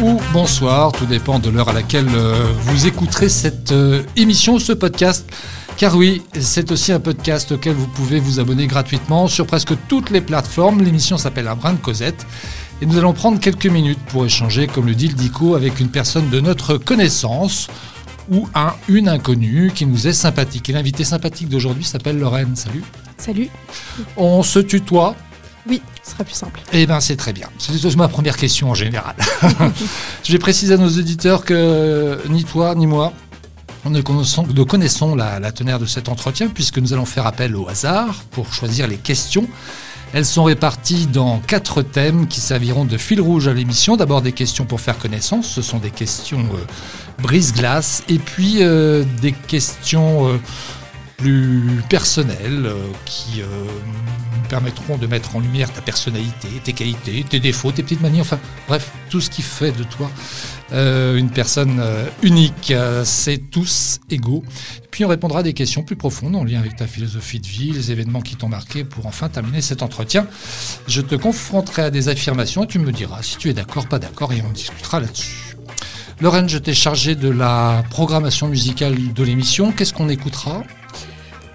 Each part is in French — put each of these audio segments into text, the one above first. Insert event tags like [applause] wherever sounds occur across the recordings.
ou bonsoir, tout dépend de l'heure à laquelle euh, vous écouterez cette euh, émission, ce podcast. Car oui, c'est aussi un podcast auquel vous pouvez vous abonner gratuitement sur presque toutes les plateformes. L'émission s'appelle Un brin de Cosette. Et nous allons prendre quelques minutes pour échanger, comme le dit le Dico, avec une personne de notre connaissance ou un, une inconnue qui nous est sympathique. Et l'invité sympathique d'aujourd'hui s'appelle Lorraine. Salut. Salut. On se tutoie Oui, ce sera plus simple. Eh bien, c'est très bien. C'est ma première question en général. [laughs] Je vais préciser à nos auditeurs que ni toi ni moi, nous connaissons, la teneur de cet entretien puisque nous allons faire appel au hasard pour choisir les questions. Elles sont réparties dans quatre thèmes qui serviront de fil rouge à l'émission. D'abord des questions pour faire connaissance, ce sont des questions euh, brise-glace, et puis euh, des questions euh, plus personnelles euh, qui euh, permettront de mettre en lumière ta personnalité, tes qualités, tes défauts, tes petites manies, enfin bref, tout ce qui fait de toi euh, une personne unique. C'est tous égaux. Puis on répondra à des questions plus profondes en lien avec ta philosophie de vie, les événements qui t'ont marqué pour enfin terminer cet entretien. Je te confronterai à des affirmations et tu me diras si tu es d'accord, pas d'accord et on discutera là-dessus. Lorraine, je t'ai chargé de la programmation musicale de l'émission. Qu'est-ce qu'on écoutera?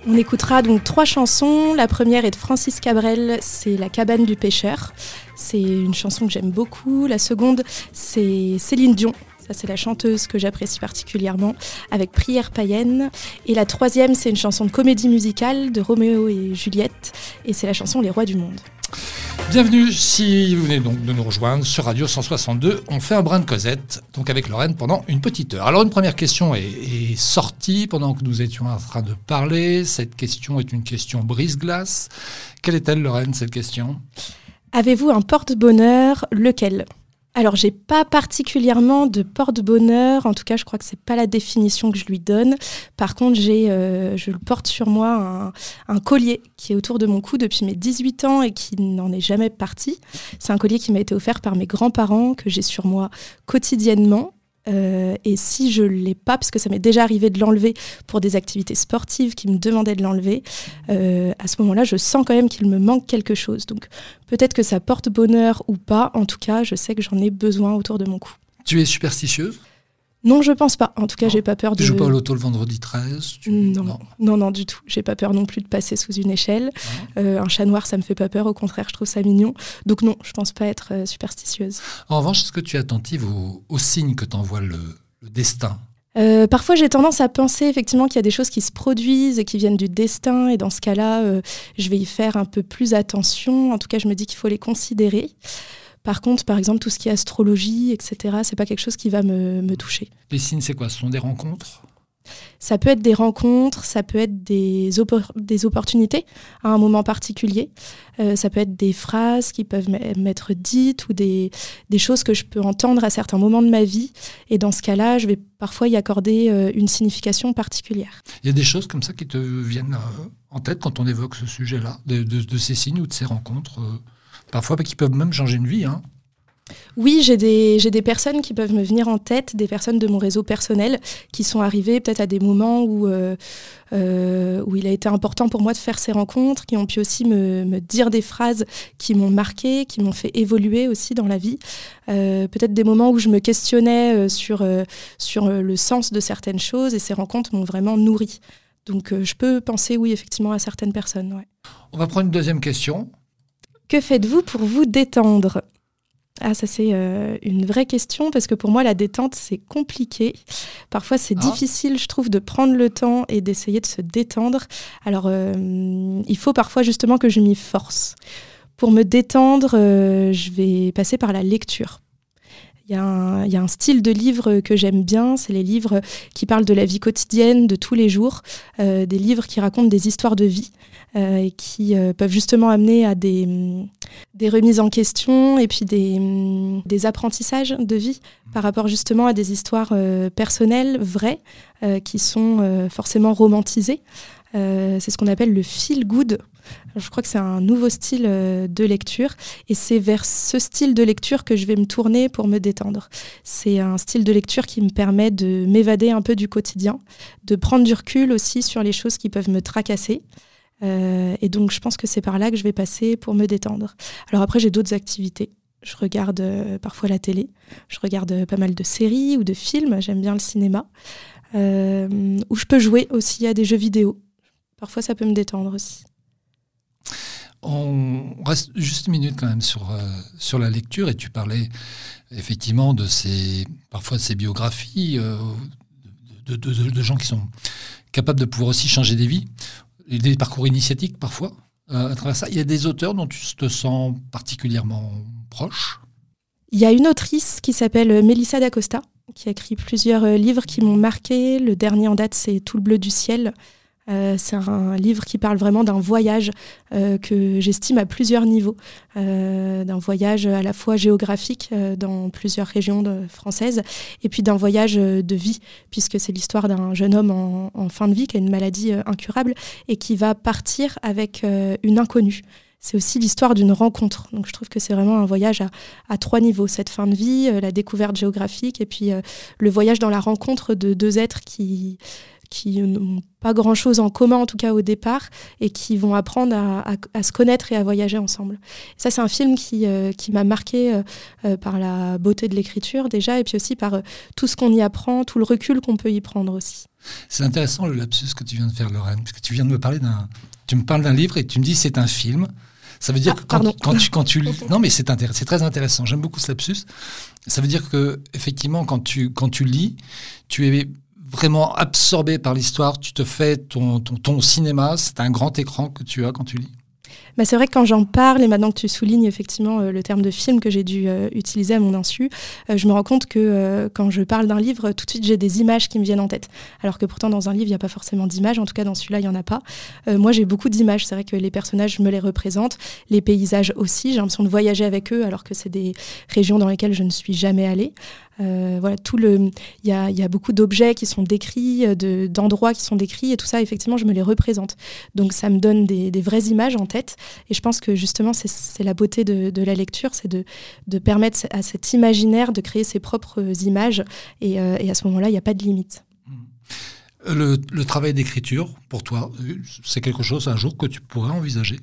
On écoutera donc trois chansons. La première est de Francis Cabrel, c'est La cabane du pêcheur. C'est une chanson que j'aime beaucoup. La seconde, c'est Céline Dion. Ça, c'est la chanteuse que j'apprécie particulièrement, avec Prière païenne. Et la troisième, c'est une chanson de comédie musicale de Roméo et Juliette. Et c'est la chanson Les Rois du Monde. Bienvenue si vous venez donc de nous rejoindre sur Radio 162. On fait un brin de Cosette, donc avec Lorraine pendant une petite heure. Alors une première question est, est sortie pendant que nous étions en train de parler. Cette question est une question brise-glace. Quelle est-elle, Lorraine, cette question? Avez-vous un porte-bonheur? Lequel? Alors, j'ai pas particulièrement de porte-bonheur. En tout cas, je crois que c'est pas la définition que je lui donne. Par contre, j'ai, euh, je porte sur moi un, un, collier qui est autour de mon cou depuis mes 18 ans et qui n'en est jamais parti. C'est un collier qui m'a été offert par mes grands-parents que j'ai sur moi quotidiennement. Euh, et si je l'ai pas, parce que ça m'est déjà arrivé de l'enlever pour des activités sportives qui me demandaient de l'enlever, euh, à ce moment-là, je sens quand même qu'il me manque quelque chose. Donc peut-être que ça porte bonheur ou pas. En tout cas, je sais que j'en ai besoin autour de mon cou. Tu es superstitieuse? Non, je pense pas. En tout cas, j'ai pas peur de. Tu joues pas au loto le vendredi 13 tu... non. non. non, non, du tout. J'ai pas peur non plus de passer sous une échelle. Euh, un chat noir, ça me fait pas peur. Au contraire, je trouve ça mignon. Donc non, je pense pas être euh, superstitieuse. En revanche, est-ce que tu es attentive aux, aux signes que t'envoie le, le destin? Euh, parfois, j'ai tendance à penser effectivement qu'il y a des choses qui se produisent et qui viennent du destin, et dans ce cas-là, je vais y faire un peu plus attention. En tout cas, je me dis qu'il faut les considérer. Par contre, par exemple, tout ce qui est astrologie, etc., c'est pas quelque chose qui va me, me toucher. Les signes, c'est quoi? Ce sont des rencontres? Ça peut être des rencontres, ça peut être des, oppor des opportunités à un moment particulier. Euh, ça peut être des phrases qui peuvent m'être dites ou des, des, choses que je peux entendre à certains moments de ma vie. Et dans ce cas-là, je vais parfois y accorder euh, une signification particulière. Il y a des choses comme ça qui te viennent euh, en tête quand on évoque ce sujet-là, de, de, de, ces signes ou de ces rencontres, parfois qui peuvent même changer une vie. Hein. Oui, j'ai des, des, personnes qui peuvent me venir en tête, des personnes de mon réseau personnel qui sont arrivées peut-être à des moments où, euh, euh, où il a été important pour moi de faire ces rencontres, qui ont pu aussi me, me dire des phrases qui m'ont marqué, qui m'ont fait évoluer aussi dans la vie. Euh, peut-être des moments où je me questionnais sur, sur le sens de certaines choses et ces rencontres m'ont vraiment nourri. Donc je peux penser, oui, effectivement, à certaines personnes. Ouais. On va prendre une deuxième question. Que faites-vous pour vous détendre? Ah, ça c'est euh, une vraie question parce que pour moi la détente c'est compliqué. Parfois c'est ah. difficile, je trouve, de prendre le temps et d'essayer de se détendre. Alors euh, il faut parfois justement que je m'y force. Pour me détendre, euh, je vais passer par la lecture. Il y, un, il y, a un style de livre que j'aime bien, c'est les livres qui parlent de la vie quotidienne, de tous les jours, euh, des livres qui racontent des histoires de vie et qui euh, peuvent justement amener à des, des, remises en question et puis des, des, apprentissages de vie par rapport justement à des histoires euh, personnelles, vraies, euh, qui sont euh, forcément romantisées. c'est ce qu'on appelle le feel good je crois que c'est un nouveau style euh, de lecture et c'est vers ce style de lecture que je vais me tourner pour me détendre. C'est un style de lecture qui me permet de m'évader un peu du quotidien, de prendre du recul aussi sur les choses qui peuvent me tracasser. Euh, et donc je pense que c'est par là que je vais passer pour me détendre. Alors après j'ai d'autres activités. je regarde euh, parfois la télé, je regarde pas mal de séries ou de films, j'aime bien le cinéma, euh, où je peux jouer aussi à des jeux vidéo. Parfois, ça peut me détendre aussi. On reste juste une minute quand même sur, euh, sur la lecture et tu parlais effectivement de ces, parfois de ces biographies de, de, gens qui sont capables de pouvoir aussi changer des vies, des parcours initiatiques parfois. à travers ça, il y a des auteurs dont tu te sens particulièrement proche Il y a une autrice qui s'appelle Melissa d'Acosta, qui a écrit plusieurs euh, livres qui m'ont marqué. Le dernier en date, c'est Tout le bleu du ciel. Euh, c'est un livre qui parle vraiment d'un voyage euh, que j'estime à plusieurs niveaux, d'un voyage à la fois géographique dans plusieurs régions françaises, et puis d'un voyage de vie, puisque c'est l'histoire d'un jeune homme en, fin de vie qui a une maladie incurable et qui va partir avec une inconnue c'est aussi l'histoire d'une rencontre. Donc je trouve que c'est vraiment un voyage à, trois niveaux. Cette fin de vie, euh, la découverte géographique et puis euh, le voyage dans la rencontre de deux êtres qui, qui n'ont pas grand-chose en commun, en tout cas au départ, et qui vont apprendre à, se connaître et à voyager ensemble. ça, c'est un film qui, euh, qui m'a marqué par la beauté de l'écriture déjà, et puis aussi par tout ce qu'on y apprend, tout le recul qu'on peut y prendre aussi. C'est intéressant le lapsus que tu viens de faire, Lorraine, parce que tu viens de me parler d'un... Tu me parles d'un livre et tu me dis c'est un film. Ça veut dire ah, que quand, tu, quand tu [laughs] lis. Non, mais c'est très intéressant. J'aime beaucoup ce lapsus. Ça veut dire que, effectivement, quand tu, quand tu lis, tu es vraiment absorbé par l'histoire. Tu te fais ton, ton, ton cinéma. C'est un grand écran que tu as quand tu lis. Bah, c'est vrai que quand j'en parle, et maintenant que tu soulignes effectivement euh, le terme de film que j'ai dû euh, utiliser à mon insu, euh, je me rends compte que quand je parle d'un livre, tout de suite j'ai des images qui me viennent en tête. Alors que pourtant dans un livre, il n'y a pas forcément d'images, en tout cas dans celui-là, il n'y en a pas. moi j'ai beaucoup d'images, c'est vrai que les personnages, je me les représente, les paysages aussi, j'ai l'impression de voyager avec eux alors que c'est des régions dans lesquelles je ne suis jamais allée. Euh, voilà, tout le, il y a, beaucoup d'objets qui sont décrits, d'endroits qui sont décrits, et tout ça, effectivement, je me les représente. Donc, ça me donne des, vraies images en tête. Et je pense que justement, c'est la beauté de, la lecture, c'est de, permettre à cet imaginaire de créer ses propres images. Et, euh, à ce moment-là, il n'y a pas de limite. Le, le travail d'écriture, pour toi, c'est quelque chose un jour que tu pourrais envisager?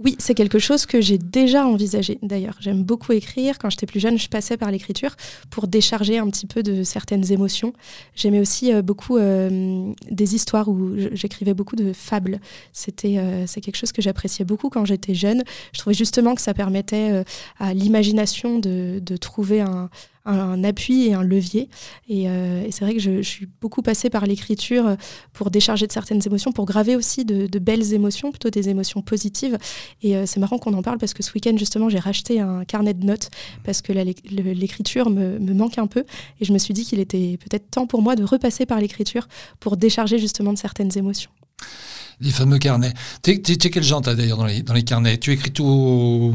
Oui, c'est quelque chose que j'ai déjà envisagé d'ailleurs. J'aime beaucoup écrire. Quand j'étais plus jeune, je passais par l'écriture pour décharger un petit peu de certaines émotions. J'aimais aussi euh, beaucoup euh, des histoires où j'écrivais beaucoup de fables. C'était euh, c'est quelque chose que j'appréciais beaucoup quand j'étais jeune. Je trouvais justement que ça permettait à l'imagination de, de trouver un, un, appui et un levier. Euh, et, c'est vrai que je, suis beaucoup passée par l'écriture pour décharger de certaines émotions, pour graver aussi de, belles émotions, plutôt des émotions positives. Et euh, c'est marrant qu'on en parle parce que ce week-end, justement, j'ai racheté un carnet de notes parce que l'écriture me, manque un peu. Et je me suis dit qu'il était peut-être temps pour moi de repasser par l'écriture pour décharger justement de certaines émotions. Les fameux carnets. Tu es, quel genre, d'ailleurs, dans les, dans les carnets? Tu écris tout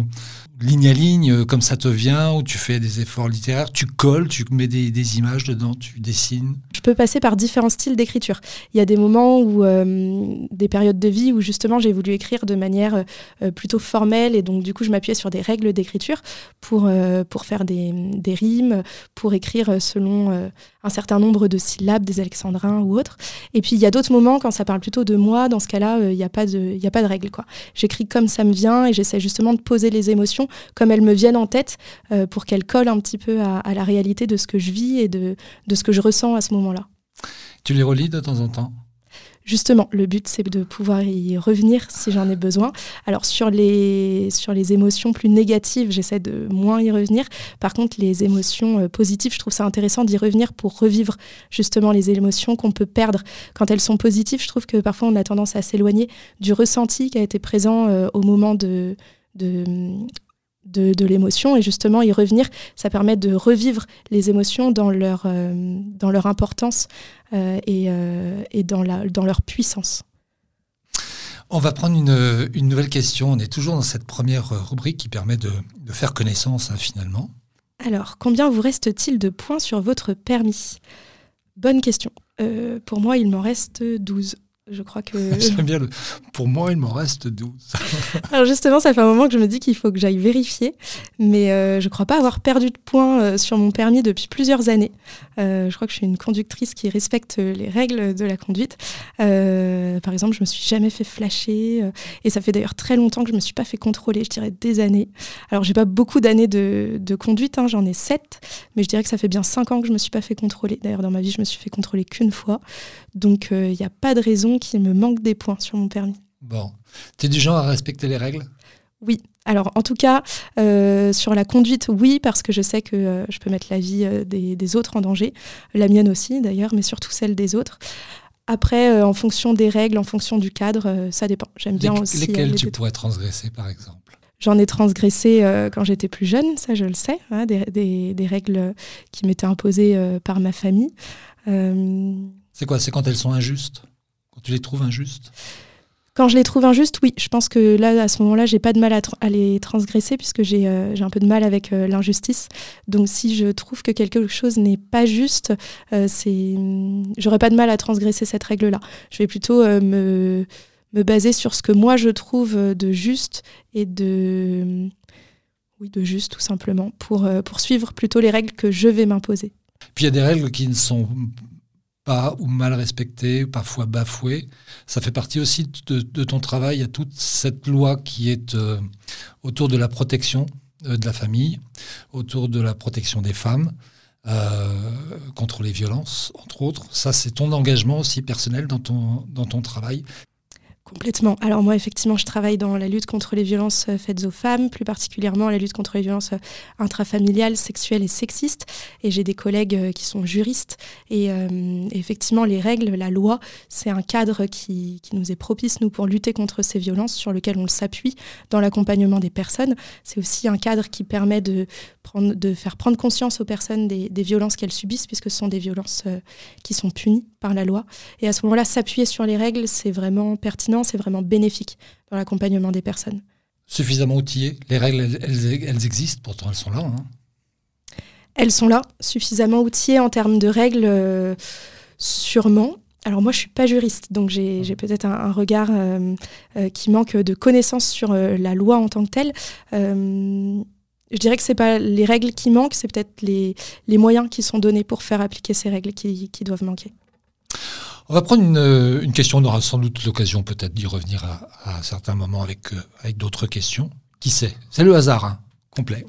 ligne à ligne, euh, comme ça te vient, ou tu fais des efforts littéraires, tu colles, tu mets des, images dedans, tu dessines Je peux passer par différents styles d'écriture. Il y a des moments où, euh, des périodes de vie où justement j'ai voulu écrire de manière euh, plutôt formelle, et donc du coup je m'appuyais sur des règles d'écriture pour, pour faire des, des, rimes, pour écrire selon un certain nombre de syllabes, des alexandrins ou autres. Et puis il y a d'autres moments quand ça parle plutôt de moi, dans ce cas-là, il n'y a, pas de, a pas de règle. J'écris comme ça me vient et j'essaie justement de poser les émotions comme elles me viennent en tête euh, pour qu'elles collent un petit peu à, la réalité de ce que je vis et de, de ce que je ressens à ce moment-là. Tu les relis de temps en temps? Justement, le but, c'est de pouvoir y revenir si j'en ai besoin. Alors, sur les, sur les émotions plus négatives, j'essaie de moins y revenir. Par contre, les émotions euh, positives, je trouve ça intéressant d'y revenir pour revivre justement les émotions qu'on peut perdre. Quand elles sont positives, je trouve que parfois on a tendance à s'éloigner du ressenti qui a été présent euh, au moment de, de, de, l'émotion et justement y revenir, ça permet de revivre les émotions dans leur, euh, dans leur importance euh, et, euh, et dans, la, dans leur puissance. On va prendre une, une, nouvelle question. On est toujours dans cette première rubrique qui permet de, de faire connaissance hein, finalement. Alors, combien vous reste-t-il de points sur votre permis? Bonne question. pour moi, il m'en reste 12. Je crois que. [laughs] J'aime bien le. Pour moi, il m'en reste 12. [laughs] Alors justement, ça fait un moment que je me dis qu'il faut que j'aille vérifier, mais euh, je ne crois pas avoir perdu de points euh, sur mon permis depuis plusieurs années. Euh, je crois que je suis une conductrice qui respecte les règles de la conduite. par exemple, je me suis jamais fait flasher, et ça fait d'ailleurs très longtemps que je me suis pas fait contrôler. Je dirais des années. Alors j'ai pas beaucoup d'années de, de, conduite, hein, j'en ai 7, mais je dirais que ça fait bien 5 ans que je me suis pas fait contrôler. D'ailleurs, dans ma vie, je me suis fait contrôler qu'une fois, donc il n'y a pas de raison qu'il me manque des points sur mon permis. Bon. Tu es du genre à respecter les règles? Oui. Alors, en tout cas, euh, sur la conduite, oui, parce que je sais que euh, je peux mettre la vie euh, des, autres en danger. La mienne aussi, d'ailleurs, mais surtout celle des autres. Après, en fonction des règles, en fonction du cadre, ça dépend. J'aime bien aussi. Lesquelles tu pourrais transgresser, par exemple? J'en ai transgressé quand j'étais plus jeune, ça je le sais, hein, des, des, règles qui m'étaient imposées par ma famille. C'est quoi? C'est quand elles sont injustes? Tu les trouves injustes quand je les trouve injustes, oui, je pense que là, à ce moment-là, j'ai pas de mal à, les transgresser puisque j'ai euh, un peu de mal avec euh, l'injustice. Donc, si je trouve que quelque chose n'est pas juste, euh, c'est, j'aurais pas de mal à transgresser cette règle-là. Je vais plutôt me, me baser sur ce que moi je trouve de juste et de, oui, de juste tout simplement pour suivre plutôt les règles que je vais m'imposer. Puis il y a des règles qui ne sont pas ou mal respecté, parfois bafoué. Ça fait partie aussi de, ton travail. A toute cette loi qui est euh, autour de la protection euh, de la famille, autour de la protection des femmes, euh, contre les violences, entre autres. Ça, c'est ton engagement aussi personnel dans ton, dans ton travail. Complètement. Alors moi, effectivement, je travaille dans la lutte contre les violences euh, faites aux femmes, plus particulièrement la lutte contre les violences euh, intrafamiliales, sexuelles et sexistes. Et j'ai des collègues euh, qui sont juristes. Et effectivement, les règles, la loi, c'est un cadre qui, nous est propice, nous, pour lutter contre ces violences, sur lequel on s'appuie dans l'accompagnement des personnes. C'est aussi un cadre qui permet de, faire prendre conscience aux personnes des, des violences qu'elles subissent, puisque ce sont des violences qui sont punies par la loi. Et à ce moment-là, s'appuyer sur les règles, c'est vraiment pertinent c'est vraiment bénéfique dans l'accompagnement des personnes. Suffisamment outillées Les règles, elles, existent, pourtant elles sont là. Hein. Elles sont là, suffisamment outillées en termes de règles, euh, sûrement. Alors moi, je suis pas juriste, donc j'ai mmh. peut-être un, regard euh, euh, qui manque de connaissances sur la loi en tant que telle. je dirais que c'est pas les règles qui manquent, c'est peut-être les, les, moyens qui sont donnés pour faire appliquer ces règles qui, qui doivent manquer. On va prendre une, une, question, on aura sans doute l'occasion peut-être d'y revenir à, à, certains moments avec, euh, avec d'autres questions. Qui sait C'est le hasard, hein, complet.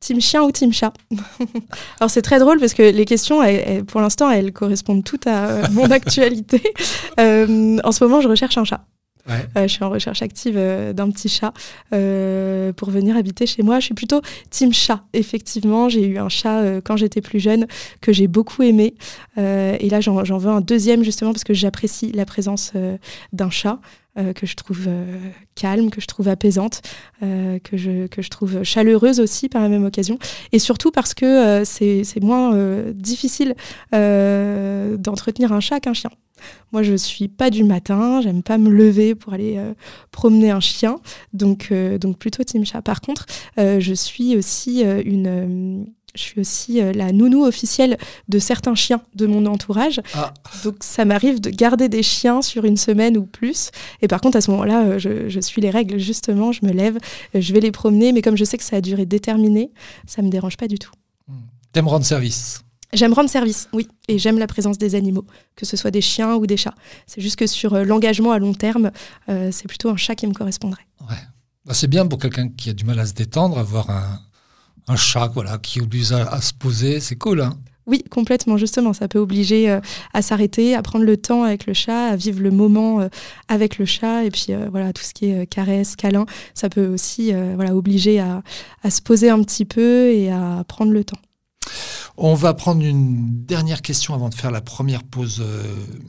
Team chien ou team chat? [laughs] Alors c'est très drôle parce que les questions, pour l'instant, elles correspondent toutes à euh, mon [laughs] actualité. Euh, en ce moment, je recherche un chat. Euh, je suis en recherche active euh, d'un petit chat euh, pour venir habiter chez moi. Je suis plutôt team chat. Effectivement, j'ai eu un chat quand j'étais plus jeune que j'ai beaucoup aimé. et là, j'en veux un deuxième justement parce que j'apprécie la présence d'un chat. que je trouve calme, que je trouve apaisante, que, que je trouve chaleureuse aussi par la même occasion. Et surtout parce que c'est moins difficile d'entretenir un chat qu'un chien. Moi, je suis pas du matin, j'aime pas me lever pour aller euh, promener un chien, donc, euh, donc plutôt team chat. Par contre, euh, je suis aussi une je suis aussi la nounou officielle de certains chiens de mon entourage. Ah. Donc ça m'arrive de garder des chiens sur une semaine ou plus. Et par contre, à ce moment-là, je, suis les règles, justement, je me lève, je vais les promener, mais comme je sais que ça a duré déterminé, ça me dérange pas du tout. T'aimes rendre service J'aime rendre service, oui, et j'aime la présence des animaux, que ce soit des chiens ou des chats. C'est juste que sur euh, l'engagement à long terme, euh, c'est plutôt un chat qui me correspondrait. Ouais. Bah, c'est bien pour quelqu'un qui a du mal à se détendre, avoir un, un chat voilà, qui oblige à, se poser, c'est cool. Hein oui, complètement, justement. Ça peut obliger euh, à s'arrêter, à prendre le temps avec le chat, à vivre le moment avec le chat. Et puis, voilà, tout ce qui est caresse, câlin, ça peut aussi voilà, obliger à, à, se poser un petit peu et à prendre le temps. On va prendre une dernière question avant de faire la première pause euh,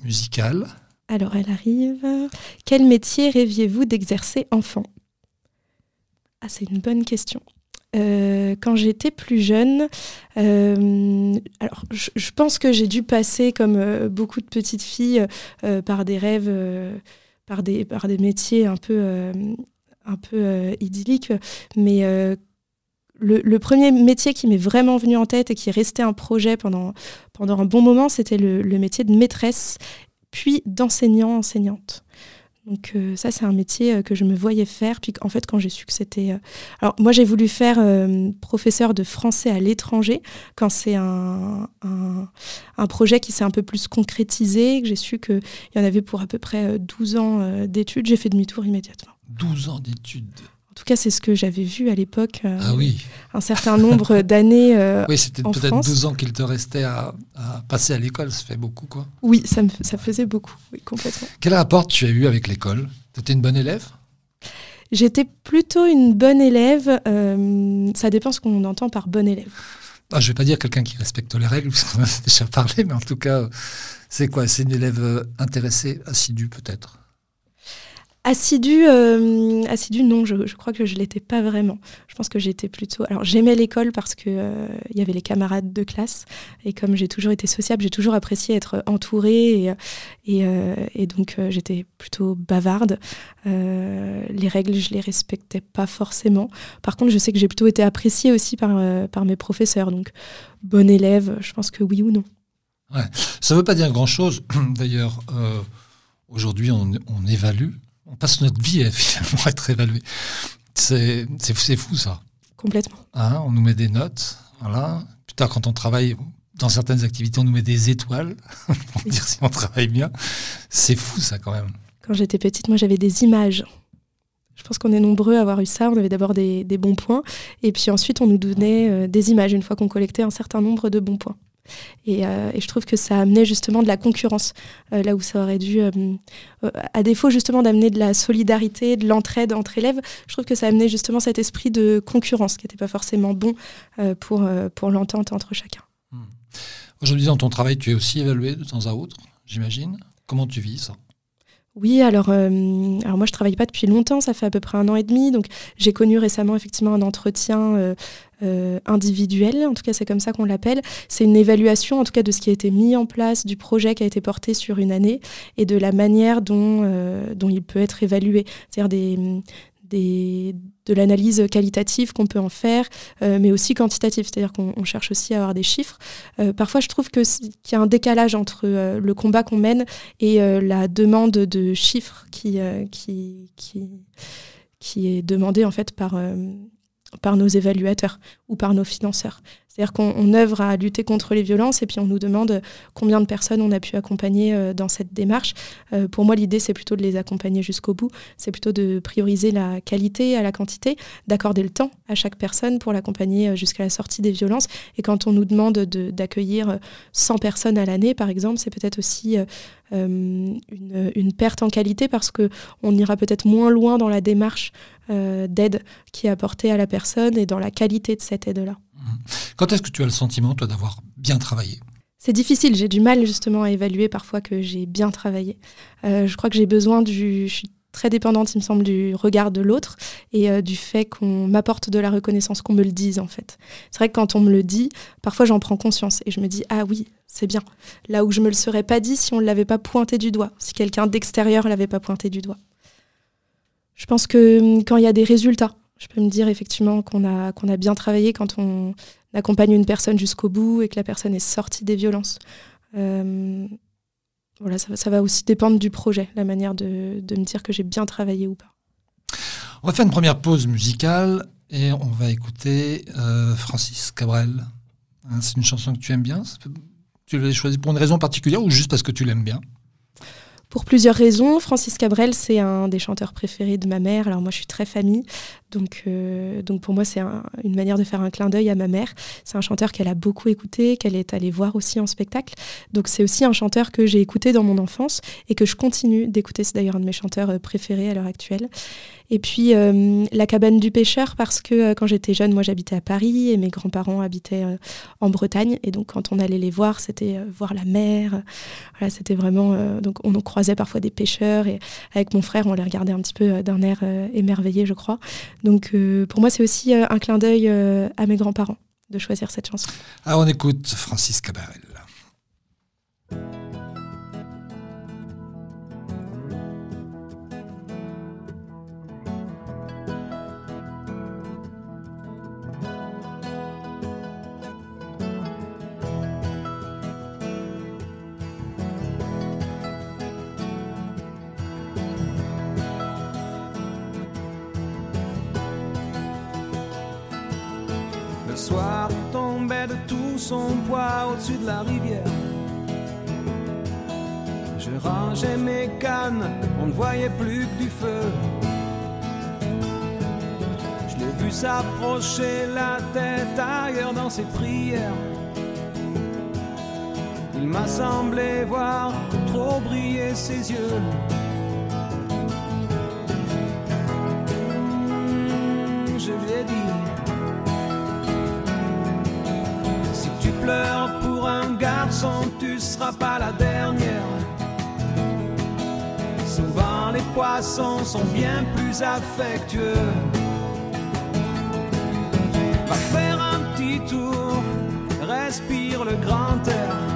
musicale. Alors, elle arrive. Quel métier rêviez-vous d'exercer enfant? Ah, c'est une bonne question. Euh, quand j'étais plus jeune, euh, alors je, pense que j'ai dû passer, comme beaucoup de petites filles, par des rêves, par, des, par des métiers un peu, un peu idylliques, mais le, premier métier qui m'est vraiment venu en tête et qui est resté un projet pendant, pendant un bon moment, c'était le, métier de maîtresse puis d'enseignant, enseignante. Donc euh, ça, c'est un métier euh, que je me voyais faire. Puis en fait, quand j'ai su que c'était... Euh, alors moi, j'ai voulu faire professeur de français à l'étranger quand c'est un, un, projet qui s'est un peu plus concrétisé, que j'ai su qu'il y en avait pour à peu près 12 ans d'études. J'ai fait demi-tour immédiatement. 12 ans d'études en tout cas, c'est ce que j'avais vu à l'époque. ah oui. Un certain nombre [laughs] d'années. oui, c'était peut-être 12 ans qu'il te restait à, passer à l'école. Ça fait beaucoup, quoi. Oui, ça, ça faisait beaucoup, oui, complètement. Quel rapport tu as eu avec l'école? Tu étais une bonne élève? J'étais plutôt une bonne élève. Euh, ça dépend ce qu'on entend par bonne élève. Ah, je ne vais pas dire quelqu'un qui respecte les règles, [laughs] parce qu'on a déjà parlé, mais en tout cas, c'est quoi? C'est une élève euh, intéressée, assidue peut-être? Assidu, euh, assidu non, je, crois que je l'étais pas vraiment. Je pense que j'étais plutôt. Alors j'aimais l'école parce que euh, y avait les camarades de classe et comme j'ai toujours été sociable, j'ai toujours apprécié être entourée et, et, euh, donc j'étais plutôt bavarde. les règles, je les respectais pas forcément. Par contre, je sais que j'ai plutôt été appréciée aussi par, mes professeurs. Donc bon élève, je pense que oui ou non. Ouais. Ça veut pas dire grand chose. [clears throat] D'ailleurs, aujourd'hui, on évalue on passe notre vie à finalement être évalué. C'est fou ça. Complètement. Hein, on nous met des notes, voilà. Plus tard, quand on travaille dans certaines activités, on nous met des étoiles [laughs] pour dire si on travaille bien. C'est fou ça quand même. Quand j'étais petite, moi j'avais des images. Je pense qu'on est nombreux à avoir eu ça. On avait d'abord des, bons points, et puis ensuite on nous donnait euh, des images une fois qu'on collectait un certain nombre de bons points. Euh, et, je trouve que ça amenait justement de la concurrence, euh, là où ça aurait dû, euh, à défaut justement d'amener de la solidarité, de l'entraide entre élèves, je trouve que ça amenait justement cet esprit de concurrence qui n'était pas forcément bon pour, pour l'entente entre chacun. Hmm. Aujourd'hui, dans ton travail, tu es aussi évalué de temps à autre, j'imagine. Comment tu vis ça? Oui, alors, alors moi je travaille pas depuis longtemps, ça fait à peu près un an et demi, donc j'ai connu récemment effectivement un entretien euh, individuel, en tout cas c'est comme ça qu'on l'appelle. C'est une évaluation en tout cas de ce qui a été mis en place, du projet qui a été porté sur une année et de la manière dont, euh, il peut être évalué. C'est-à-dire de l'analyse qualitative qu'on peut en faire, euh, mais aussi quantitative, c'est-à-dire qu'on cherche aussi à avoir des chiffres. parfois, je trouve qu'il y a un décalage entre le combat qu'on mène et la demande de chiffres qui, est demandée en fait par par nos évaluateurs ou par nos financeurs. C'est-à-dire qu'on œuvre à lutter contre les violences et puis on nous demande combien de personnes on a pu accompagner euh, dans cette démarche. Euh, pour moi, l'idée, c'est plutôt de les accompagner jusqu'au bout. C'est plutôt de prioriser la qualité à la quantité, d'accorder le temps à chaque personne pour l'accompagner euh, jusqu'à la sortie des violences. Et quand on nous demande d'accueillir 100 personnes à l'année, par exemple, c'est peut-être aussi une, une, perte en qualité parce qu'on ira peut-être moins loin dans la démarche d'aide qui est apportée à la personne et dans la qualité de cette aide-là. Quand est-ce que tu as le sentiment, toi, d'avoir bien travaillé? C'est difficile, j'ai du mal justement à évaluer parfois que j'ai bien travaillé. Euh, je crois que j'ai besoin du... Je suis très dépendante, il me semble, du regard de l'autre et euh, du fait qu'on m'apporte de la reconnaissance, qu'on me le dise en fait. C'est vrai que quand on me le dit, parfois j'en prends conscience et je me dis ah oui, c'est bien. Là où je me le serais pas dit si on ne l'avait pas pointé du doigt, si quelqu'un d'extérieur l'avait pas pointé du doigt. Je pense que hum, quand il y a des résultats, je peux me dire effectivement qu'on a, qu'on a bien travaillé quand on accompagne une personne jusqu'au bout et que la personne est sortie des violences. Euh, voilà, ça, va aussi dépendre du projet, la manière de, de me dire que j'ai bien travaillé ou pas. On va faire une première pause musicale et on va écouter euh, Francis Cabrel. Hein, c'est une chanson que tu aimes bien Tu l'as choisi pour une raison particulière ou juste parce que tu l'aimes bien? Pour plusieurs raisons. Francis Cabrel, c'est un des chanteurs préférés de ma mère. Alors moi, je suis très famille. Donc, euh, donc pour moi, c'est une manière de faire un clin d'œil à ma mère. C'est un chanteur qu'elle a beaucoup écouté, qu'elle est allée voir aussi en spectacle. Donc c'est aussi un chanteur que j'ai écouté dans mon enfance et que je continue d'écouter. C'est d'ailleurs un de mes chanteurs euh, préférés à l'heure actuelle. Et puis euh, la cabane du pêcheur parce que quand j'étais jeune, moi j'habitais à Paris et mes grands-parents habitaient en Bretagne. Et donc quand on allait les voir, c'était voir la mer. Voilà, c'était vraiment. donc on croisait parfois des pêcheurs et avec mon frère, on les regardait un petit peu d'un air émerveillé, je crois. Donc pour moi, c'est aussi un clin d'œil à mes grands-parents de choisir cette chanson. Alors on écoute Francis Cabarel. rivière. Je rangeais mes cannes, on ne voyait plus que du feu. Je l'ai vu s'approcher la tête ailleurs dans ses prières. Il m'a semblé voir trop briller ses yeux. sera pas la dernière. Souvent les poissons sont bien plus affectueux. Va faire un petit tour, respire le grand air.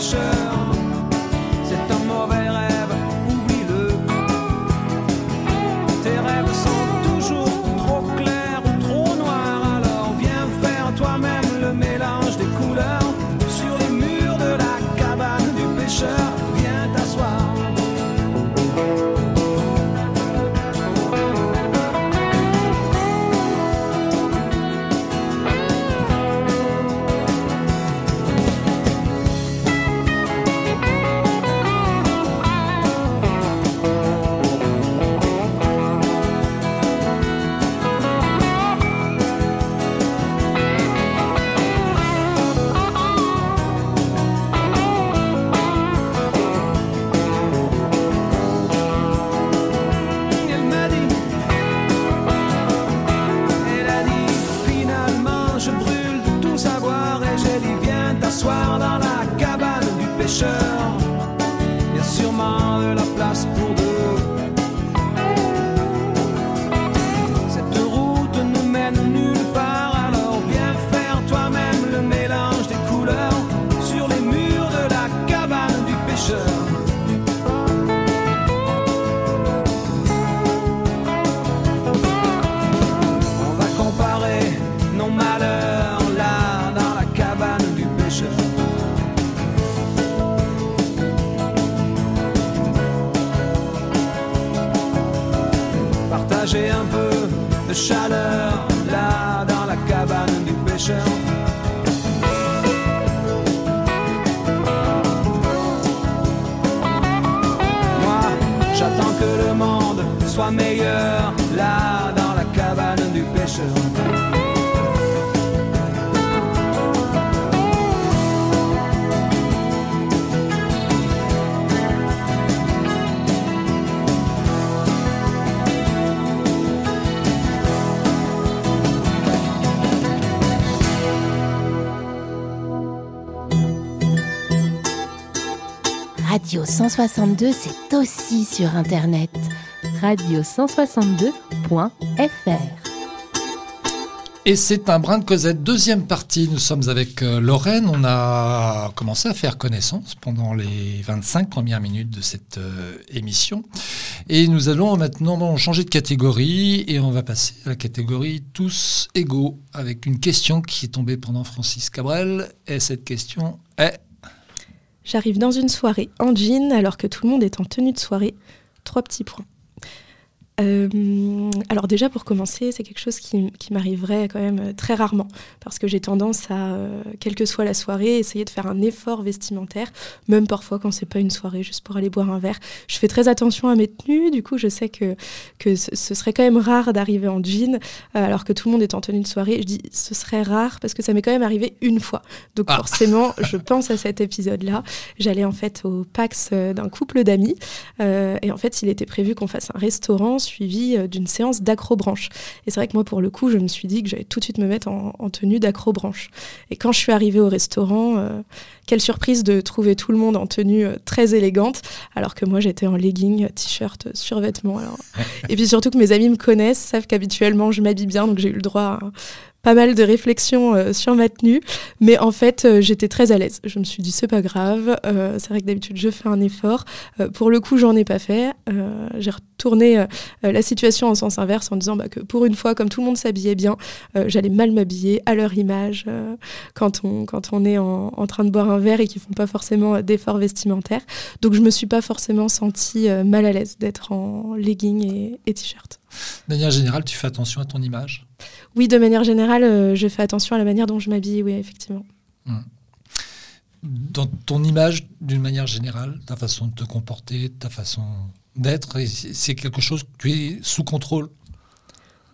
Station. Radio 162, c'est aussi sur Internet. Radio162.fr. Et c'est un brin de Cosette. Deuxième partie, nous sommes avec euh, Lorraine. On a commencé à faire connaissance pendant les 25 premières minutes de cette euh, émission. Et nous allons maintenant changer de catégorie et on va passer à la catégorie tous égaux avec une question qui est tombée pendant Francis Cabrel. Et cette question est J'arrive dans une soirée en jean alors que tout le monde est en tenue de soirée. Trois petits points. Euh, alors déjà pour commencer, c'est quelque chose qui, m'arriverait quand même euh, très rarement parce que j'ai tendance à, euh, quelle que soit la soirée, essayer de faire un effort vestimentaire, même parfois quand c'est pas une soirée, juste pour aller boire un verre. Je fais très attention à mes tenues, du coup je sais que, que ce, serait quand même rare d'arriver en jean alors que tout le monde est en tenue de soirée. Je dis ce serait rare parce que ça m'est quand même arrivé une fois. Donc ah. forcément, je pense à cet épisode-là. J'allais en fait au Pax d'un couple d'amis et en fait il était prévu qu'on fasse un restaurant suivi euh, d'une séance d'acrobranche. Et c'est vrai que moi, pour le coup, je me suis dit que j'allais tout de suite me mettre en, tenue d'acrobranche. Et quand je suis arrivée au restaurant, euh, quelle surprise de trouver tout le monde en tenue euh, très élégante, alors que moi, j'étais en legging, t-shirt, survêtement. Et puis surtout que mes amis me connaissent, savent qu'habituellement, je m'habille bien, donc j'ai eu le droit à pas mal de réflexions euh, sur ma tenue, mais en fait, euh, j'étais très à l'aise. Je me suis dit, c'est pas grave, euh, c'est vrai que d'habitude, je fais un effort. pour le coup, j'en ai pas fait. J'ai retourné la situation en sens inverse en disant bah, que pour une fois, comme tout le monde s'habillait bien, j'allais mal m'habiller à leur image quand, on, quand on est en, en, train de boire un verre et qu'ils font pas forcément d'efforts vestimentaires. Donc, je me suis pas forcément sentie mal à l'aise d'être en legging et, et t-shirt. De manière générale, tu fais attention à ton image? Oui, de manière générale, euh, je fais attention à la manière dont je m'habille, oui, effectivement. Hmm. Dans ton image, d'une manière générale, ta façon de te comporter, ta façon d'être, c'est quelque chose que tu es sous contrôle?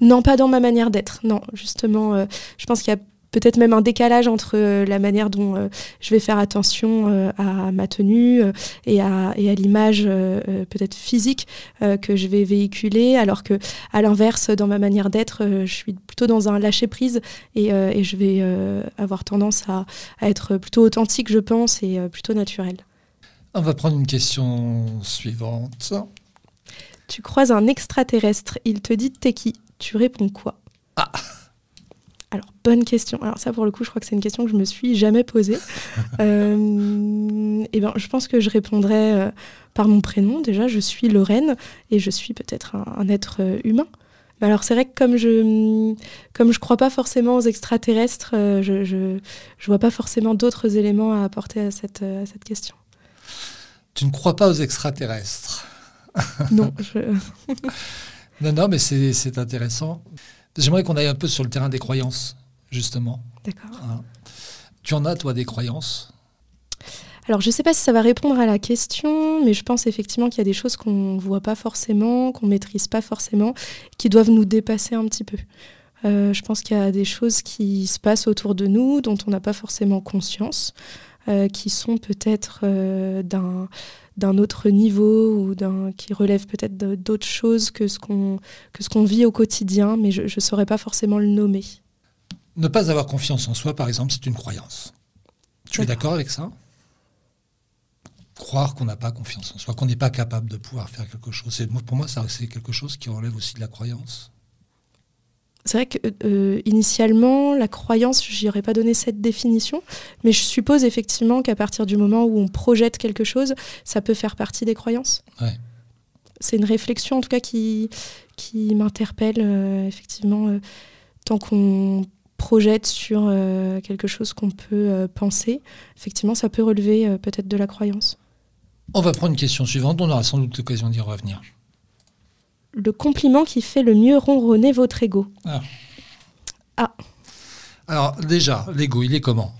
Non, pas dans ma manière d'être, non. Justement, euh, je pense qu'il y a peut-être même un décalage entre euh, la manière dont euh, je vais faire attention euh, à ma tenue et à, et à l'image peut-être physique que je vais véhiculer, alors que à l'inverse, dans ma manière d'être, je suis plutôt dans un lâcher prise et, et je vais avoir tendance à, à, être plutôt authentique, je pense, et plutôt naturel. On va prendre une question suivante. Tu croises un extraterrestre, il te dit t'es qui? Tu réponds quoi? Ah alors, bonne question. Alors ça, pour le coup, je crois que c'est une question que je me suis jamais posée. [laughs] euh, et eh ben, je pense que je répondrais euh, par mon prénom. Déjà, je suis Lorraine et je suis peut-être un, être euh, humain. Mais alors c'est vrai que comme je comme je crois pas forcément aux extraterrestres, euh, je, je, je vois pas forcément d'autres éléments à apporter à cette, à cette question. Tu ne crois pas aux extraterrestres Non. [laughs] non, non, mais c'est intéressant. J'aimerais qu'on aille un peu sur le terrain des croyances, justement. D'accord. Tu en as, toi, des croyances? Alors, je ne sais pas si ça va répondre à la question, mais je pense effectivement qu'il y a des choses qu'on ne voit pas forcément, qu'on ne maîtrise pas forcément, qui doivent nous dépasser un petit peu. Euh, je pense qu'il y a des choses qui se passent autour de nous dont on n'a pas forcément conscience, euh, qui sont peut-être euh, d'un d'un autre niveau ou d'un qui relève peut-être d'autres choses que ce qu'on que ce qu'on vit au quotidien, mais je ne saurais pas forcément le nommer. Ne pas avoir confiance en soi, par exemple, c'est une croyance. Tu es d'accord avec ça? Croire qu'on n'a pas confiance en soi, qu'on n'est pas capable de pouvoir faire quelque chose. Pour moi, c'est quelque chose qui relève aussi de la croyance c'est vrai que euh, initialement, la croyance, j'y aurais pas donné cette définition, mais je suppose effectivement qu'à partir du moment où on projette quelque chose, ça peut faire partie des croyances. C'est une réflexion en tout cas qui, qui m'interpelle euh, effectivement euh, tant qu'on projette sur quelque chose qu'on peut penser, effectivement ça peut relever peut-être de la croyance. On va prendre une question suivante, on aura sans doute l'occasion d'y revenir le compliment qui fait le mieux ronronner votre ego ah. ah. Alors déjà, l'ego, il est comment?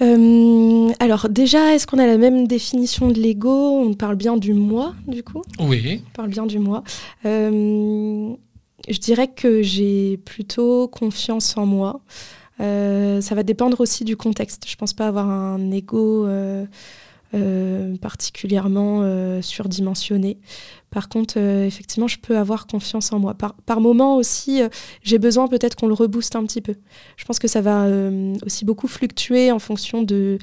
Euh, alors déjà, est-ce qu'on a la même définition de l'ego? On parle bien du moi, du coup? Oui. On parle bien du moi. Euh, je dirais que j'ai plutôt confiance en moi. Euh, ça va dépendre aussi du contexte. Je ne pense pas avoir un ego particulièrement surdimensionné. Par contre, euh, effectivement, je peux avoir confiance en moi. Par, par moment aussi, euh, j'ai besoin peut-être qu'on le rebooste un petit peu. Je pense que ça va euh, aussi beaucoup fluctuer en fonction de,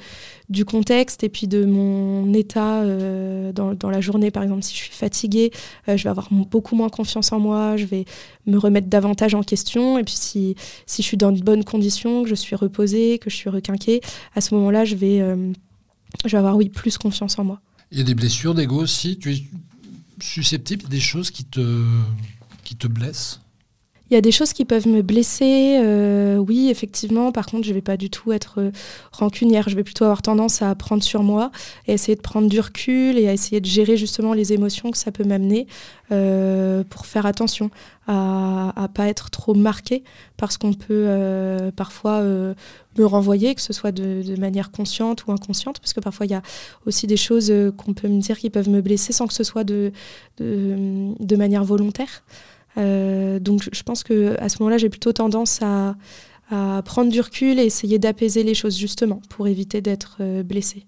du contexte et puis de mon état dans, dans, la journée. Par exemple, si je suis fatiguée, je vais avoir beaucoup moins confiance en moi, je vais me remettre davantage en question. Et puis si, si je suis dans de bonnes conditions, que je suis reposée, que je suis requinquée, à ce moment-là, je vais, je vais avoir, oui, plus confiance en moi. Il y a des blessures d'ego aussi? Tu susceptible des choses qui te, qui te blessent? Il y a des choses qui peuvent me blesser, euh, oui, effectivement. Par contre, je ne vais pas du tout être euh, rancunière. Je vais plutôt avoir tendance à prendre sur moi et essayer de prendre du recul et à essayer de gérer justement les émotions que ça peut m'amener euh, pour faire attention à ne pas être trop marqué parce qu'on peut parfois me renvoyer, que ce soit de, manière consciente ou inconsciente, parce que parfois il y a aussi des choses qu'on peut me dire qui peuvent me blesser sans que ce soit de, de, manière volontaire. Euh, donc je pense que à ce moment-là, j'ai plutôt tendance à, prendre du recul et essayer d'apaiser les choses justement pour éviter d'être euh, blessé.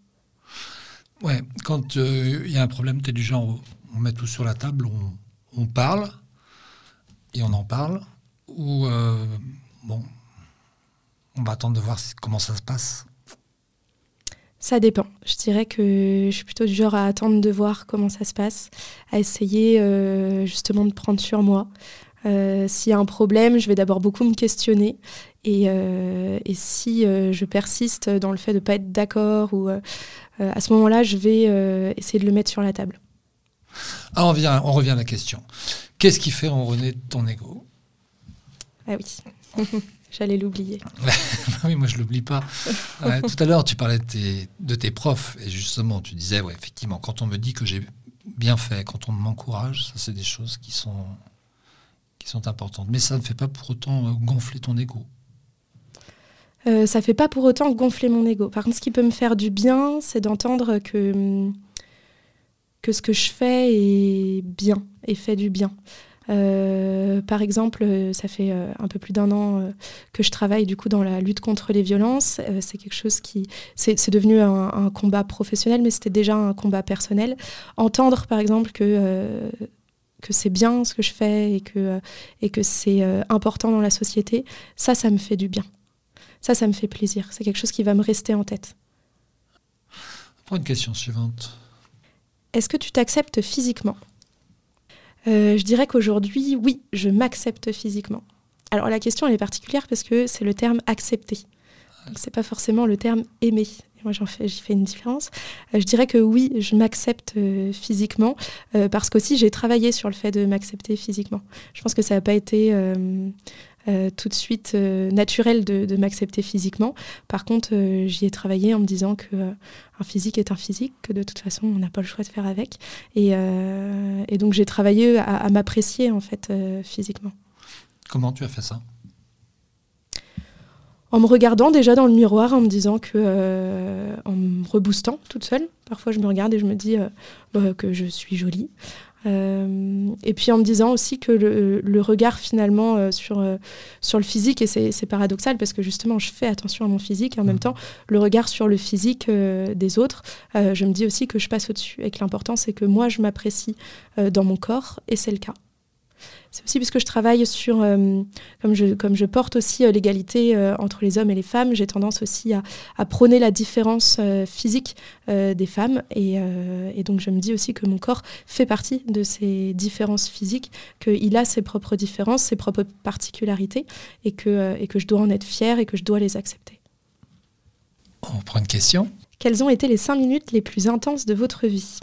Ouais, quand euh, il y a un problème, tu es du genre, on met tout sur la table, on, parle et on en parle, ou bon, on va attendre de voir comment ça se passe. Ça dépend. Je dirais que je suis plutôt du genre à attendre de voir comment ça se passe, à essayer euh, justement de prendre sur moi. Euh, s'il y a un problème, je vais d'abord beaucoup me questionner. Et, euh, si je persiste dans le fait de ne pas être d'accord, ou à ce moment-là, je vais essayer de le mettre sur la table. Ah, on, revient, on revient à la question. Qu'est-ce qui fait ronronner ton ego? Ah oui. [laughs] J'allais l'oublier. [laughs] oui, moi je l'oublie pas. [laughs] tout à l'heure, tu parlais de tes, de tes, profs et justement, tu disais, ouais, effectivement, quand on me dit que j'ai bien fait, quand on m'encourage, ça c'est des choses qui sont, qui sont importantes. Mais ça ne fait pas pour autant euh, gonfler ton ego. Euh, ça fait pas pour autant gonfler mon ego. Par contre, ce qui peut me faire du bien, c'est d'entendre que, que ce que je fais est bien et fait du bien. Euh, par exemple, ça fait euh, un peu plus d'un an euh, que je travaille du coup dans la lutte contre les violences. c'est quelque chose qui, c'est devenu un, combat professionnel, mais c'était déjà un combat personnel. Entendre par exemple que que c'est bien ce que je fais et que et que c'est important dans la société, ça, ça me fait du bien. Ça, ça me fait plaisir. C'est quelque chose qui va me rester en tête. Pour une question suivante. Est-ce que tu t'acceptes physiquement? Euh, je dirais qu'aujourd'hui, oui, je m'accepte physiquement. Alors la question elle est particulière parce que c'est le terme accepter. Donc c'est pas forcément le terme aimer. moi j'en fais, j'y fais une différence. Euh, je dirais que oui, je m'accepte euh, physiquement parce qu'aussi j'ai travaillé sur le fait de m'accepter physiquement. Je pense que ça n'a pas été euh, tout de suite euh, naturel de, m'accepter physiquement. Par contre, euh, j'y ai travaillé en me disant que un physique est un physique, que de toute façon, on n'a pas le choix de faire avec. Et, donc, j'ai travaillé à, m'apprécier en fait physiquement. Comment tu as fait ça? En me regardant déjà dans le miroir, en me disant que, en me reboostant toute seule, parfois je me regarde et je me dis bah, que je suis jolie, et puis en me disant aussi que le, regard finalement euh, sur, euh, sur le physique, et c'est paradoxal parce que justement je fais attention à mon physique et en même mm. temps le regard sur le physique des autres, je me dis aussi que je passe au-dessus et que l'important c'est que moi je m'apprécie dans mon corps et c'est le cas. C'est aussi parce que je travaille sur, euh, comme, je, comme je porte aussi euh, l'égalité euh, entre les hommes et les femmes, j'ai tendance aussi à, à, prôner la différence physique des femmes. Et, et, donc je me dis aussi que mon corps fait partie de ces différences physiques, qu'il a ses propres différences, ses propres particularités, et que, et que je dois en être fière et que je dois les accepter. On prend une question. Quelles ont été les cinq minutes les plus intenses de votre vie?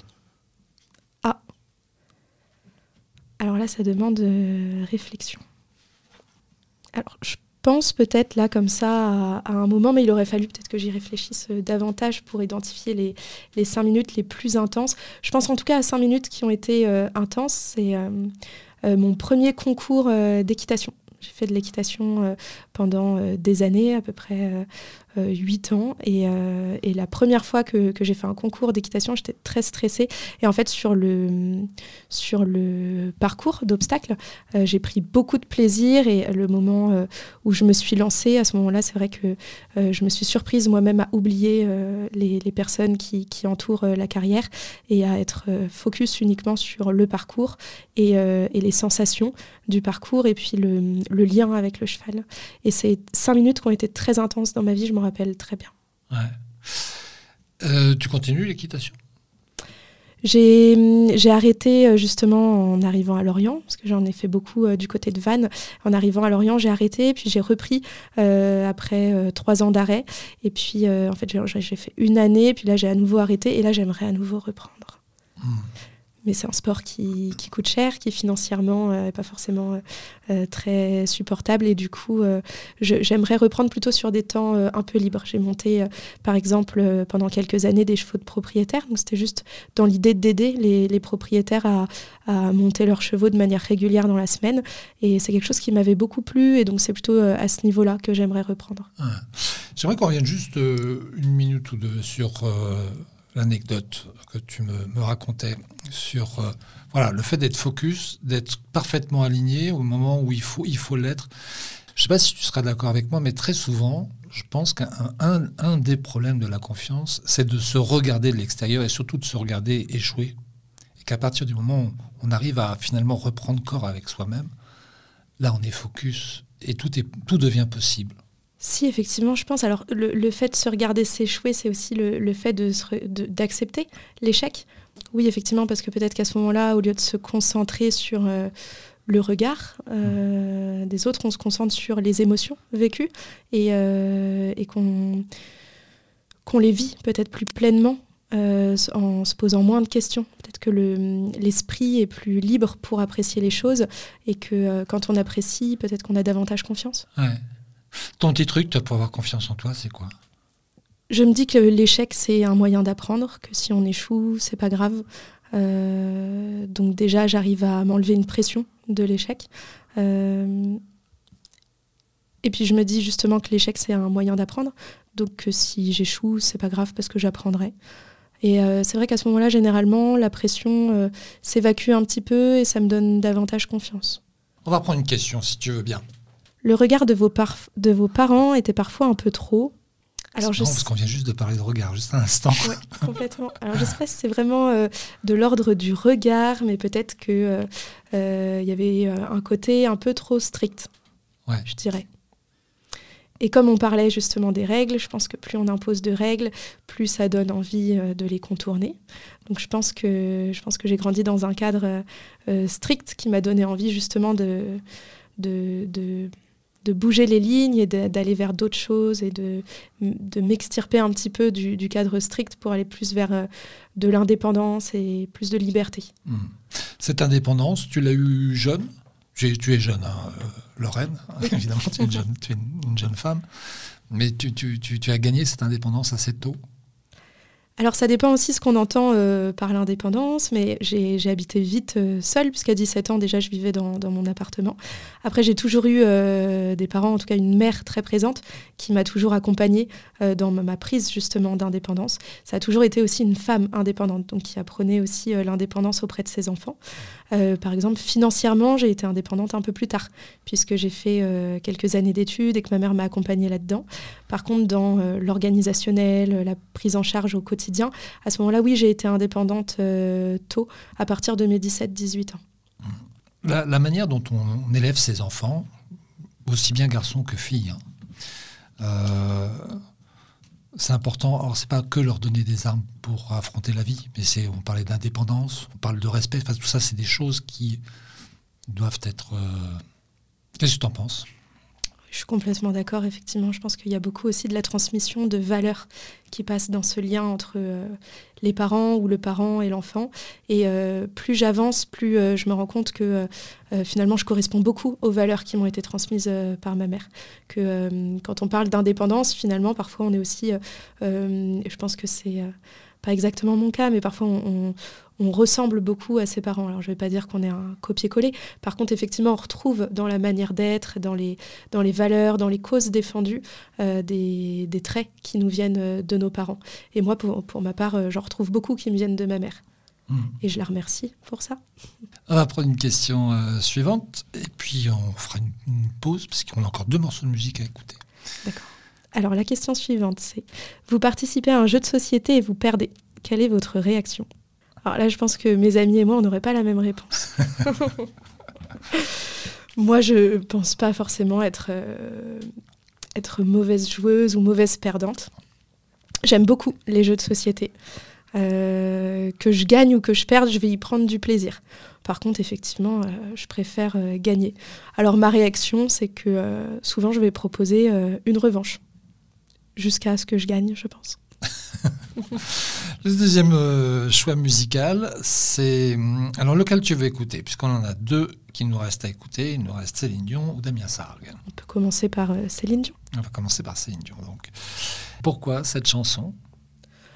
Alors là, ça demande euh, réflexion. Alors, je pense peut-être là comme ça à, un moment, mais il aurait fallu peut-être que j'y réfléchisse euh, davantage pour identifier les, cinq minutes les plus intenses. Je pense en tout cas à cinq minutes qui ont été euh, intenses. C'est mon premier concours d'équitation. J'ai fait de l'équitation pendant des années, à peu près 8 ans. Et, et, la première fois que, j'ai fait un concours d'équitation, j'étais très stressée. Et en fait, sur le, sur le parcours d'obstacles, euh, j'ai pris beaucoup de plaisir. Et le moment euh, où je me suis lancée, à ce moment-là, c'est vrai que euh, je me suis surprise moi-même à oublier les, personnes qui, entourent la carrière et à être focus uniquement sur le parcours et, les sensations du parcours et puis le, lien avec le cheval. Et c'est cinq minutes qui ont été très intenses dans ma vie. Je rappelle très bien. Euh, tu continues l'équitation? J'ai arrêté euh, justement en arrivant à Lorient, parce que j'en ai fait beaucoup euh, du côté de Vannes. En arrivant à Lorient, j'ai arrêté, puis j'ai repris après trois ans d'arrêt. Et puis, en fait, j'ai fait une année, puis là, j'ai à nouveau arrêté, et là, j'aimerais à nouveau reprendre. Hmm. Mais c'est un sport qui, coûte cher, qui financièrement n'est pas forcément très supportable. Et du coup, j'aimerais reprendre plutôt sur des temps un peu libres. J'ai monté, par exemple, pendant quelques années, des chevaux de propriétaires. Donc c'était juste dans l'idée d'aider les, propriétaires à, à, monter leurs chevaux de manière régulière dans la semaine. Et c'est quelque chose qui m'avait beaucoup plu. Et donc c'est plutôt à ce niveau-là que j'aimerais reprendre. J'aimerais qu'on revienne juste une minute ou deux sur l'anecdote que tu me, racontais sur euh, voilà, le fait d'être focus, d'être parfaitement aligné au moment où il faut l'être. Je ne sais pas si tu seras d'accord avec moi, mais très souvent, je pense qu'un un, des problèmes de la confiance, c'est de se regarder de l'extérieur et surtout de se regarder échouer. Et qu'à partir du moment où on arrive à finalement reprendre corps avec soi-même, là on est focus et tout, est, tout devient possible. Si, effectivement, je pense. Alors, le, fait de se regarder s'échouer, c'est aussi le, fait d'accepter de, l'échec. Oui, effectivement, parce que peut-être qu'à ce moment-là, au lieu de se concentrer sur euh, le regard euh, des autres, on se concentre sur les émotions vécues et, euh, et qu'on les vit peut-être plus pleinement en se posant moins de questions. Peut-être que l'esprit est plus libre pour apprécier les choses et que quand on apprécie, peut-être qu'on a davantage confiance. Ouais. Ton petit truc, pour avoir confiance en toi, c'est quoi Je me dis que l'échec, c'est un moyen d'apprendre, que si on échoue, c'est pas grave. Euh, donc déjà, j'arrive à m'enlever une pression de l'échec. Euh, et puis je me dis justement que l'échec, c'est un moyen d'apprendre. Donc si j'échoue, c'est pas grave parce que j'apprendrai. Et euh, c'est vrai qu'à ce moment-là, généralement, la pression s'évacue un petit peu et ça me donne davantage confiance. On va prendre une question, si tu veux bien. Le regard de vos, de vos parents était parfois un peu trop. Alors je parce qu'on vient juste de parler de regard, juste un instant. Oui, complètement. Alors je sais pas si c'est vraiment euh, de l'ordre du regard, mais peut-être qu'il euh, euh, y avait un côté un peu trop strict, ouais. je dirais. Et comme on parlait justement des règles, je pense que plus on impose de règles, plus ça donne envie de les contourner. Donc je pense que je pense que j'ai grandi dans un cadre strict qui m'a donné envie justement de, de, de de bouger les lignes et d'aller vers d'autres choses et de, de m'extirper un petit peu du, cadre strict pour aller plus vers euh, de l'indépendance et plus de liberté. Hmm. Cette indépendance, tu l'as eue jeune? Tu es jeune, hein, euh, Lorraine, [laughs] évidemment, tu es, une jeune, tu es une, jeune, femme, mais tu, tu, tu as gagné cette indépendance assez tôt? Alors ça dépend aussi ce qu'on entend euh, par l'indépendance, mais j'ai habité vite euh, seule, puisqu'à 17 ans déjà je vivais dans, mon appartement. Après j'ai toujours eu euh, des parents, en tout cas une mère très présente, qui m'a toujours accompagnée dans ma, prise justement d'indépendance. Ça a toujours été aussi une femme indépendante, donc qui apprenait aussi l'indépendance auprès de ses enfants. par exemple, financièrement, j'ai été indépendante un peu plus tard, puisque j'ai fait quelques années d'études et que ma mère m'a accompagnée là-dedans. Par contre, dans l'organisationnel, la prise en charge au quotidien, à ce moment-là, oui, j'ai été indépendante euh, tôt, à partir de mes 17-18 ans. La, manière dont on, élève ses enfants, aussi bien garçons que filles, hein, euh, c'est important. Alors, c'est pas que leur donner des armes pour affronter la vie, mais c'est, on parlait d'indépendance, on parle de respect. Enfin, tout ça, c'est des choses qui doivent être. Euh, qu'est-ce que tu en penses? Je suis complètement d'accord, effectivement. Je pense qu'il y a beaucoup aussi de la transmission de valeurs qui passe dans ce lien entre euh, les parents ou le parent et l'enfant. Et euh, plus j'avance, plus euh, je me rends compte que finalement je corresponds beaucoup aux valeurs qui m'ont été transmises par ma mère. Que quand on parle d'indépendance, finalement, parfois on est aussi, je pense que c'est pas exactement mon cas, mais parfois on, ressemble beaucoup à ses parents. Alors je ne vais pas dire qu'on est un copier-coller. Par contre, effectivement, on retrouve dans la manière d'être, dans les, dans les valeurs, dans les causes défendues, euh, des, traits qui nous viennent euh, de nos parents. Et moi, pour, pour ma part, euh, j'en retrouve beaucoup qui me viennent de ma mère. Hmm. Et je la remercie pour ça. On va prendre une question suivante et puis on fera une, une pause parce qu'on a encore deux morceaux de musique à écouter. D'accord. Alors la question suivante, c'est vous participez à un jeu de société et vous perdez. Quelle est votre réaction? Alors là, je pense que mes amis et moi, on n'aurait pas la même réponse. [laughs] moi, je pense pas forcément être, euh, être mauvaise joueuse ou mauvaise perdante. J'aime beaucoup les jeux de société. Euh, que je gagne ou que je perde, je vais y prendre du plaisir. Par contre, effectivement, euh, je préfère gagner. Alors ma réaction, c'est que souvent, je vais proposer une revanche jusqu'à ce que je gagne, je pense. [laughs] Le deuxième euh, choix musical, c'est. hum, Alors, lequel tu veux écouter? Puisqu'on en a deux qui nous restent à écouter. Il nous reste Céline Dion ou Damien Sargue. On peut commencer par euh, Céline Dion. On va commencer par Céline Dion. Donc. Pourquoi cette chanson?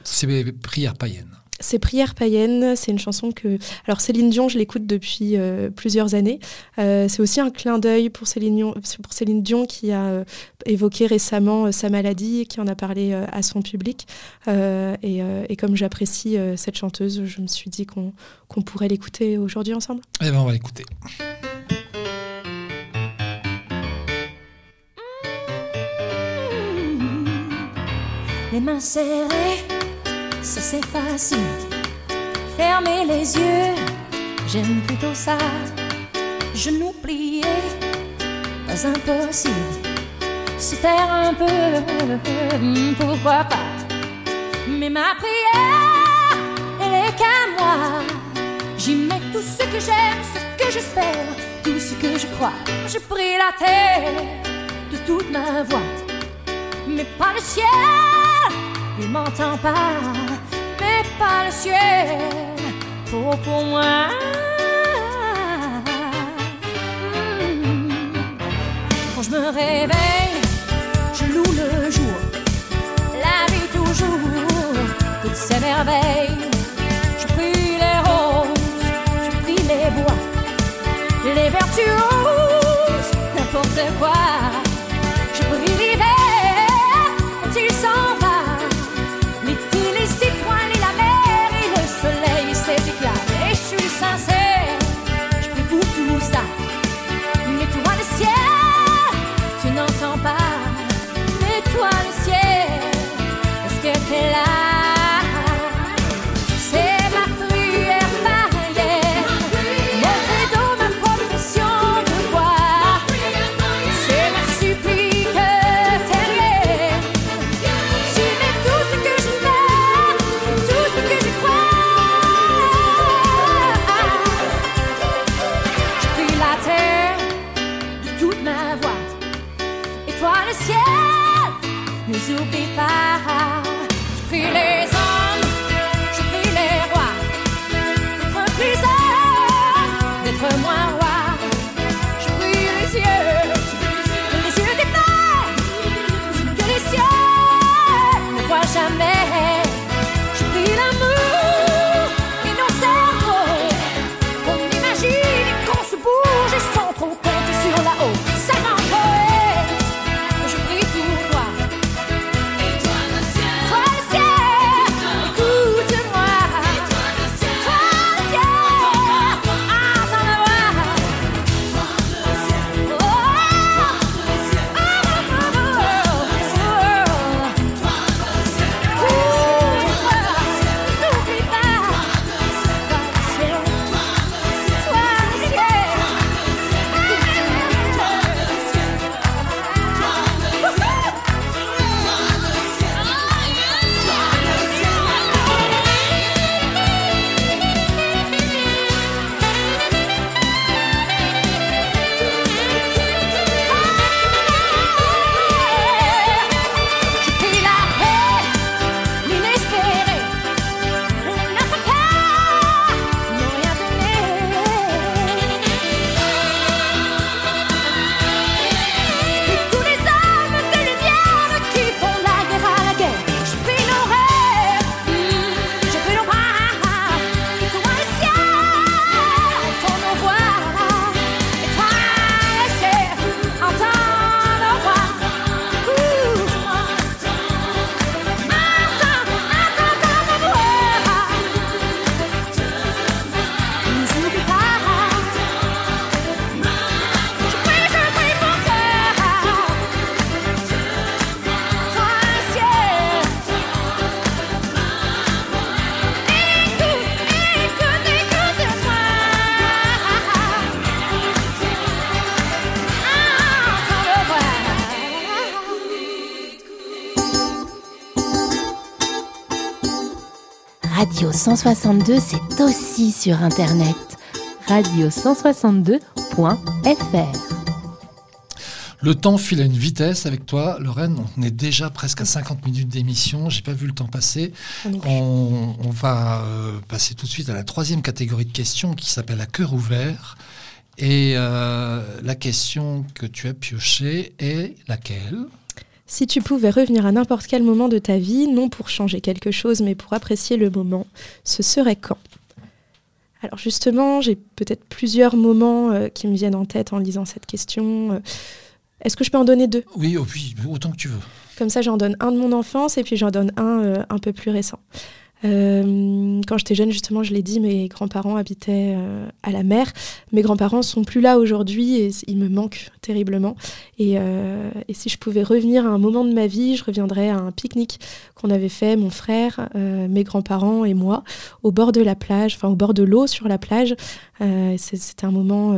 C'est Prière païenne. C'est Prière païenne, c'est une chanson que... Alors Céline Dion, je l'écoute depuis euh, plusieurs années. Euh, c'est aussi un clin d'œil pour Céline, Dion, pour Céline Dion qui a euh, évoqué récemment euh, sa maladie et qui en a parlé euh, à son public. Euh, et, euh, et comme j'apprécie euh, cette chanteuse, je me suis dit qu'on qu'on pourrait l'écouter aujourd'hui ensemble. Eh bien, on va l'écouter. Les mains serrées, ça c'est facile. Fermer les yeux, j'aime plutôt ça. Genoux pliés, pas impossible. Se taire un peu, hmm, pourquoi pas? Mais ma prière, elle est qu'à moi. J'y mets tout ce que j'aime, ce que j'espère, tout ce que je crois. Je prie la terre de toute ma voix mais pas le ciel. Il m'entend pas, pas le ciel. Pour pour moi. Hmm. Quand je me réveille, je loue le jour, la vie toujours, toutes ces merveilles. Je prie les roses, je prie les bois, les vertus, n'importe quoi. 162, c'est aussi sur Internet. radio162.fr. Le temps file à une vitesse avec toi, Lorraine. On est déjà presque à 50 minutes d'émission. J'ai pas vu le temps passer. On, on va euh, passer tout de suite à la troisième catégorie de questions qui s'appelle à cœur ouvert. Et euh, la question que tu as piochée est laquelle? Si tu pouvais revenir à n'importe quel moment de ta vie, non pour changer quelque chose, mais pour apprécier le moment, ce serait quand? Alors justement, j'ai peut-être plusieurs moments euh, qui me viennent en tête en lisant cette question. Euh, Est-ce que je peux en donner deux? Oui, oh oui, autant que tu veux. Comme ça, j'en donne un de mon enfance et puis j'en donne un euh, un peu plus récent. Euh, quand j'étais jeune, justement, je l'ai dit, mes grands-parents habitaient euh, à la mer. Mes grands-parents sont plus là aujourd'hui et ils me manquent terriblement. Et, euh, et si je pouvais revenir à un moment de ma vie, je reviendrais à un pique-nique qu'on avait fait, mon frère, mes grands-parents et moi, au bord de la plage, enfin au bord de l'eau sur la plage. C'était un moment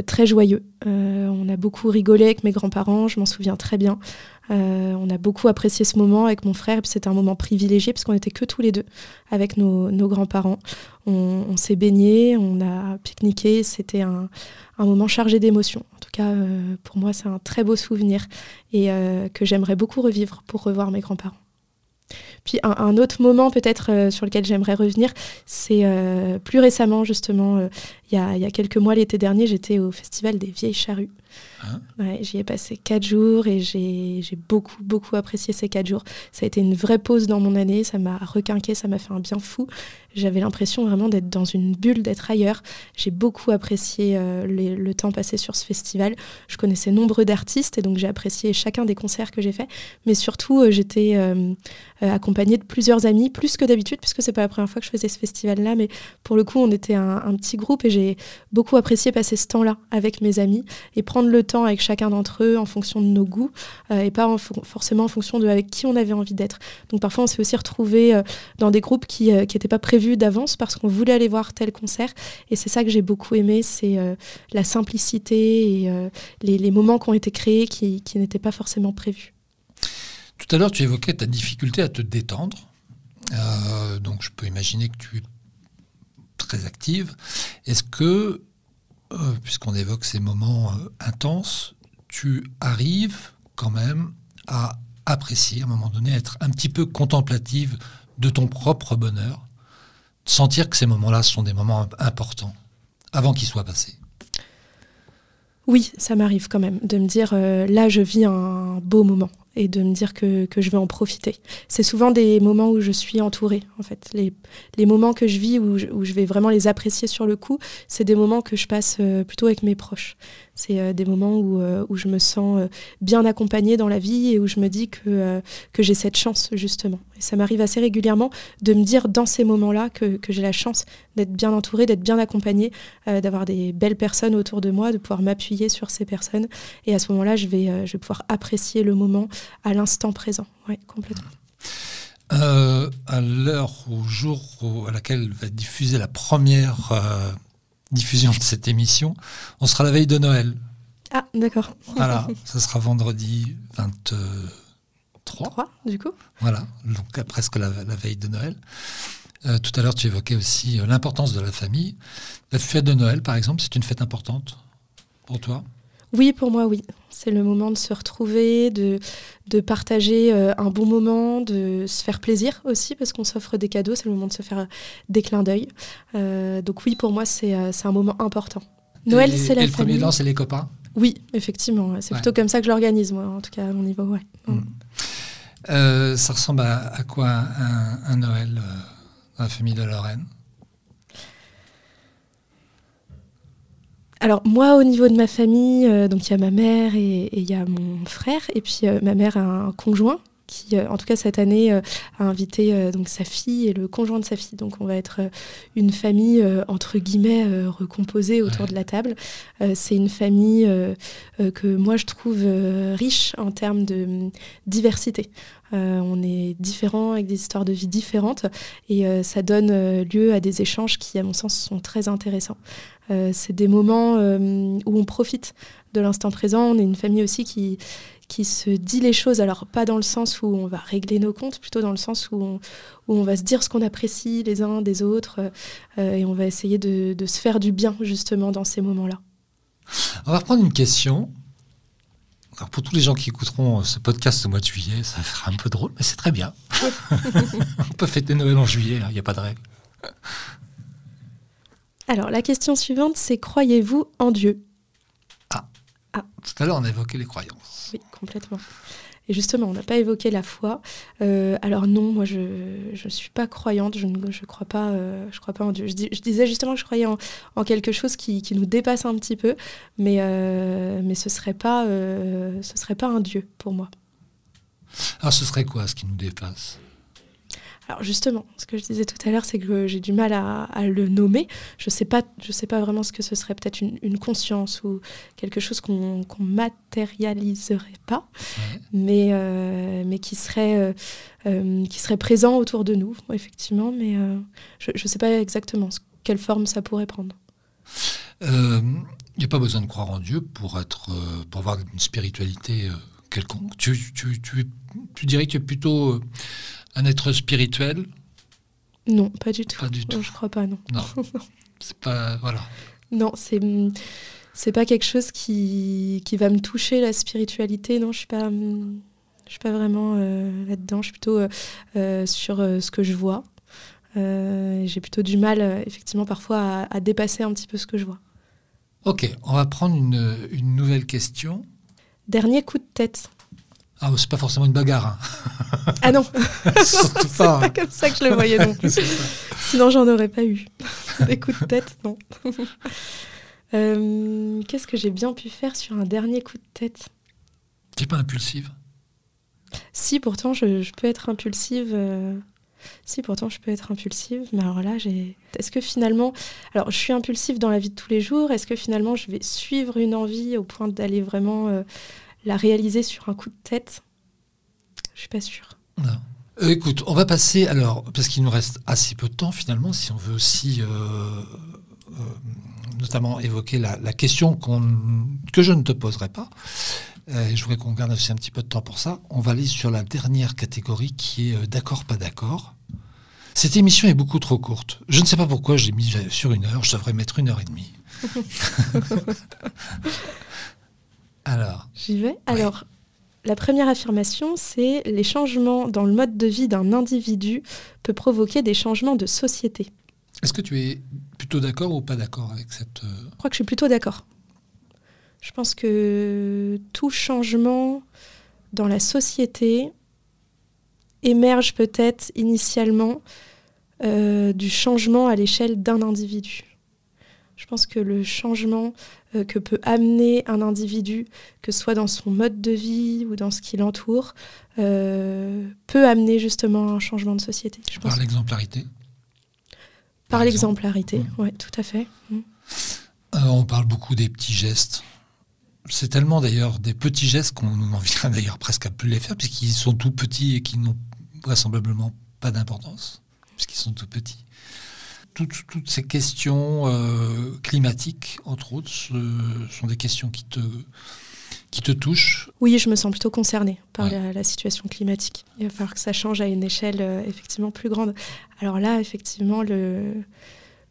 très joyeux. Euh, on a beaucoup rigolé avec mes grands-parents, je m'en souviens très bien. Euh, on a beaucoup apprécié ce moment avec mon frère, c'était un moment privilégié parce qu'on n'était que tous les deux avec nos, grands-parents. On, s'est baigné, on a pique-niqué, c'était un, moment chargé d'émotions. En tout cas, euh, pour moi, c'est un très beau souvenir et euh, que j'aimerais beaucoup revivre pour revoir mes grands-parents. Puis un, autre moment peut-être euh, sur lequel j'aimerais revenir, c'est euh, plus récemment justement, euh, il y a quelques mois l'été dernier, j'étais au festival des Vieilles Charrues. Hein J'y ai passé quatre jours et j'ai beaucoup, beaucoup apprécié ces quatre jours. Ça a été une vraie pause dans mon année, ça m'a requinqué, ça m'a fait un bien fou. J'avais l'impression vraiment d'être dans une bulle, d'être ailleurs. J'ai beaucoup apprécié euh, le temps passé sur ce festival. Je connaissais nombreux d'artistes et donc j'ai apprécié chacun des concerts que j'ai faits. Mais surtout, euh, j'étais euh, accompagnée de plusieurs amis, plus que d'habitude, puisque c'est pas la première fois que je faisais ce festival-là. Mais pour le coup, on était un petit groupe et j'ai beaucoup apprécié passer ce temps-là avec mes amis et prendre le temps avec chacun d'entre eux en fonction de nos goûts euh, et pas en fo- forcément en fonction de avec qui on avait envie d'être. Donc parfois on s'est aussi retrouvé dans des groupes qui n'étaient pas prévus d'avance parce qu'on voulait aller voir tel concert et c'est ça que j'ai beaucoup aimé, c'est euh, la simplicité et euh, les, moments qui ont été créés qui, n'étaient pas forcément prévus. Tout à l'heure, tu évoquais ta difficulté à te détendre. Euh, donc, je peux imaginer que tu es très active. Est-ce que, euh, puisqu'on évoque ces moments euh, intenses, tu arrives quand même à apprécier, à un moment donné, être un petit peu contemplative de ton propre bonheur, sentir que ces moments-là sont des moments imp- importants avant qu'ils soient passés. Oui, ça m'arrive quand même de me dire euh, là je vis un beau moment et de me dire que, je vais en profiter. C'est souvent des moments où je suis entourée en fait. Les, moments que je vis où je, où je vais vraiment les apprécier sur le coup, c'est des moments que je passe euh, plutôt avec mes proches. C'est euh, des moments où, euh, où je me sens euh, bien accompagnée dans la vie et où je me dis que, j'ai cette chance justement. Et ça m'arrive assez régulièrement de me dire dans ces moments-là que, j'ai la chance d'être bien entourée, d'être bien accompagnée, d'avoir des belles personnes autour de moi, de pouvoir m'appuyer sur ces personnes. Et à ce moment-là, je vais, pouvoir apprécier le moment à l'instant présent. Oui, complètement. À l'heure, au jour à laquelle va être diffusée la première diffusion de cette émission, on sera la veille de Noël. Ah, d'accord. Voilà, [laughs] ça sera vendredi 23. 3, du coup Voilà, donc presque la, la veille de Noël. Euh, tout à l'heure, tu évoquais aussi euh, l'importance de la famille. La fête de Noël, par exemple, c'est une fête importante pour toi? Oui, pour moi, oui. C'est le moment de se retrouver, de, de partager euh, un bon moment, de se faire plaisir aussi, parce qu'on s'offre des cadeaux. C'est le moment de se faire euh, des clins d'œil. Euh, donc oui, pour moi, c'est un moment important. Noël, c'est la Et le premier famille. lien, c'est les copains? Oui, effectivement. C'est Ouais. plutôt comme ça que je l'organise, moi, en tout cas, à mon niveau. Ouais. Mm. Ça ressemble à, à quoi un, un Noël dans la famille de Lorraine? Alors moi, au niveau de ma famille, euh, donc il y a ma mère et il y a mon frère, et puis euh, ma mère a un conjoint qui, euh, en tout cas cette année, a invité donc sa fille et le conjoint de sa fille. Donc on va être une famille entre guillemets recomposée autour Ouais. de la table. C'est une famille que moi je trouve riche en termes de hum, diversité. Euh, on est différents avec des histoires de vie différentes et euh, ça donne euh, lieu à des échanges qui, à mon sens, sont très intéressants. Euh, c'est des moments euh, où on profite de l'instant présent. On est une famille aussi qui, qui se dit les choses, alors pas dans le sens où on va régler nos comptes, plutôt dans le sens où on, où on va se dire ce qu'on apprécie les uns des autres euh, et on va essayer de, de se faire du bien justement dans ces moments-là. On va reprendre une question Alors pour tous les gens qui écouteront ce podcast au mois de juillet, ça fera un peu drôle, mais c'est très bien. [laughs] [laughs] On peut fêter Noël en juillet, il n'y a pas de règle. Alors, la question suivante, c'est croyez-vous en Dieu? Tout à l'heure, on a évoqué les croyances. Oui, complètement. Et justement, on n'a pas évoqué la foi. Euh, alors non, moi, je ne suis pas croyante, je ne je crois, pas, euh, je crois pas en Dieu. Je, dis- je disais justement que je croyais en, en quelque chose qui, qui nous dépasse un petit peu, mais, euh, mais ce ne serait, pas, ce serait pas un Dieu pour moi. Alors ce serait quoi ce qui nous dépasse? Alors justement, ce que je disais tout à l'heure, c'est que j'ai du mal à, à le nommer. Je sais pas, je sais pas vraiment ce que ce serait. Peut-être une, une conscience ou quelque chose qu'on qu'on matérialiserait pas, Ouais. mais euh, mais qui serait euh, euh, qui serait présent autour de nous, effectivement. Mais je ne sais pas exactement ce- quelle forme ça pourrait prendre. Il n'y a pas besoin de croire en Dieu pour, être, pour avoir une spiritualité quelconque. Tu, tu, tu, tu dirais que tu es plutôt un être spirituel Non, pas du tout. Pas du tout. Non, je crois pas. Non. Non. [laughs] C'est pas. Voilà. Non, c'est c'est pas quelque chose qui, qui va me toucher la spiritualité. Non, je suis pas je suis pas vraiment euh, là-dedans. Je suis plutôt euh, euh, sur euh, ce que je vois. J'ai plutôt du mal, effectivement, parfois à, à dépasser un petit peu ce que je vois. Ok, on va prendre une, une nouvelle question. Dernier coup de tête. Ah, c'est pas forcément une bagarre. hein. Ah non, [laughs] c'est pas. pas hein. comme ça que je le voyais non plus. Sinon, j'en aurais pas eu. Des coups de tête, non. [laughs] Euh, Qu'est-ce que j'ai bien pu faire sur un dernier coup de tête? T'es pas impulsive Si, pourtant, je, je peux être impulsive. euh, Si, pourtant, je peux être impulsive. Mais alors là, j'ai. Est-ce que finalement. Alors, je suis impulsive dans la vie de tous les jours. Est-ce que finalement, je vais suivre une envie au point d'aller vraiment euh, la réaliser sur un coup de tête Je suis pas sûre. Non. Euh, écoute, on va passer alors, parce qu'il nous reste assez peu de temps finalement, si on veut aussi euh, euh, notamment évoquer la, la question que je ne te poserai pas. Je voudrais qu'on garde aussi un petit peu de temps pour ça. On va aller sur la dernière catégorie qui est d'accord, pas d'accord. Cette émission est beaucoup trop courte. Je ne sais pas pourquoi j'ai mis sur une heure. Je devrais mettre une heure et demie. [laughs] [laughs] alors, J'y vais. Alors, la première affirmation, c'est les changements dans le mode de vie d'un individu peut provoquer des changements de société. est-ce que tu es plutôt d'accord ou pas d'accord avec cette... euh, Je crois que je suis plutôt d'accord. Je pense que tout changement dans la société émerge peut-être initialement euh, du changement à l'échelle d'un individu. Je pense que le changement euh, que peut amener un individu, que ce soit dans son mode de vie ou dans ce qui l'entoure, euh, peut amener justement un changement de société. Je par l'exemplarité par l'exemplarité, Mm. oui, tout à fait. Mm. Euh, on parle beaucoup des petits gestes. C'est tellement d'ailleurs des petits gestes qu'on en vient [laughs] d'ailleurs presque à plus les faire puisqu'ils sont tout petits et qui n'ont vraisemblablement pas d'importance puisqu'ils sont tout petits. Toutes, toutes ces questions euh, climatiques, entre autres, sont des questions qui te, qui te touchent. Oui, je me sens plutôt concernée par Ouais. la, la situation climatique. Il va falloir que ça change à une échelle euh, effectivement plus grande. Alors là, effectivement, le,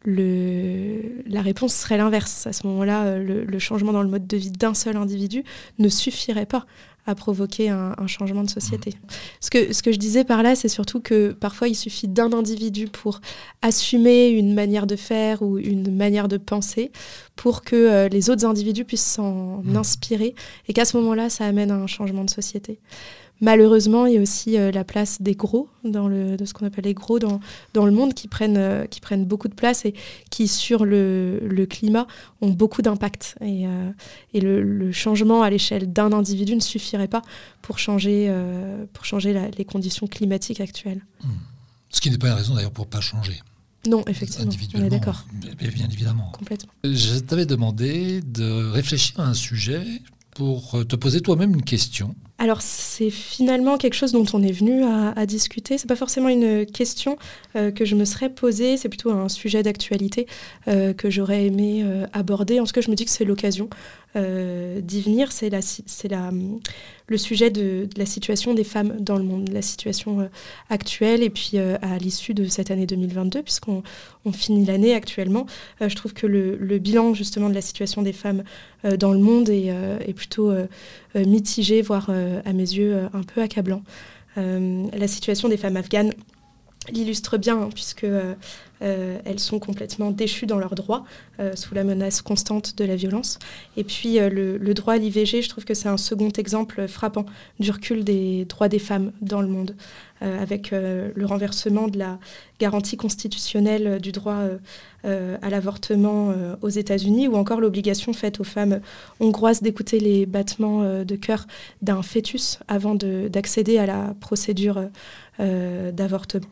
le, la réponse serait l'inverse. À ce moment-là, euh, le, le changement dans le mode de vie d'un seul individu ne suffirait pas à provoquer un, un changement de société. Ce, que, ce que je disais par là, c'est surtout que parfois il suffit d'un individu pour assumer une manière de faire ou une manière de penser pour que euh, les autres individus puissent s'en Mhm. inspirer et qu'à ce moment-là, ça amène à un changement de société. Malheureusement, il y a aussi euh, la place des gros, dans le, de ce qu'on appelle les gros dans, dans le monde, qui prennent, euh, qui prennent beaucoup de place et qui, sur le, le climat, ont beaucoup d'impact. Et, euh, et le, le changement à l'échelle d'un individu ne suffirait pas pour changer, pour changer la- les conditions climatiques actuelles. Ce qui n'est pas une raison d'ailleurs pour pas changer Non, effectivement, on est d'accord, bien évidemment. complètement. Je t'avais demandé de réfléchir à un sujet pour te poser toi-même une question. Alors c'est finalement quelque chose dont on est venu à, discuter. C'est pas forcément une question euh, que je me serais posée, c'est plutôt un sujet d'actualité euh, que j'aurais aimé euh, aborder. En tout cas, je me dis que c'est l'occasion d'y venir. C'est la, le sujet de, la situation des femmes dans le monde, la situation actuelle, et puis à l'issue de cette année 2022, puisqu'on on finit l'année actuellement. je trouve que le, bilan justement de la situation des femmes dans le monde est plutôt mitigé, voire à mes yeux un peu accablant. la situation des femmes afghanes l'illustre bien, hein, puisque euh, euh, elles sont complètement déchues dans leurs droits, euh, sous la menace constante de la violence. Et puis le, droit à l'IVG, je trouve que c'est un second exemple frappant du recul des droits des femmes dans le monde, avec le renversement de la garantie constitutionnelle du droit à l'avortement aux États-Unis, ou encore l'obligation faite aux femmes hongroises d'écouter les battements de cœur d'un fœtus avant d'accéder à la procédure d'avortement.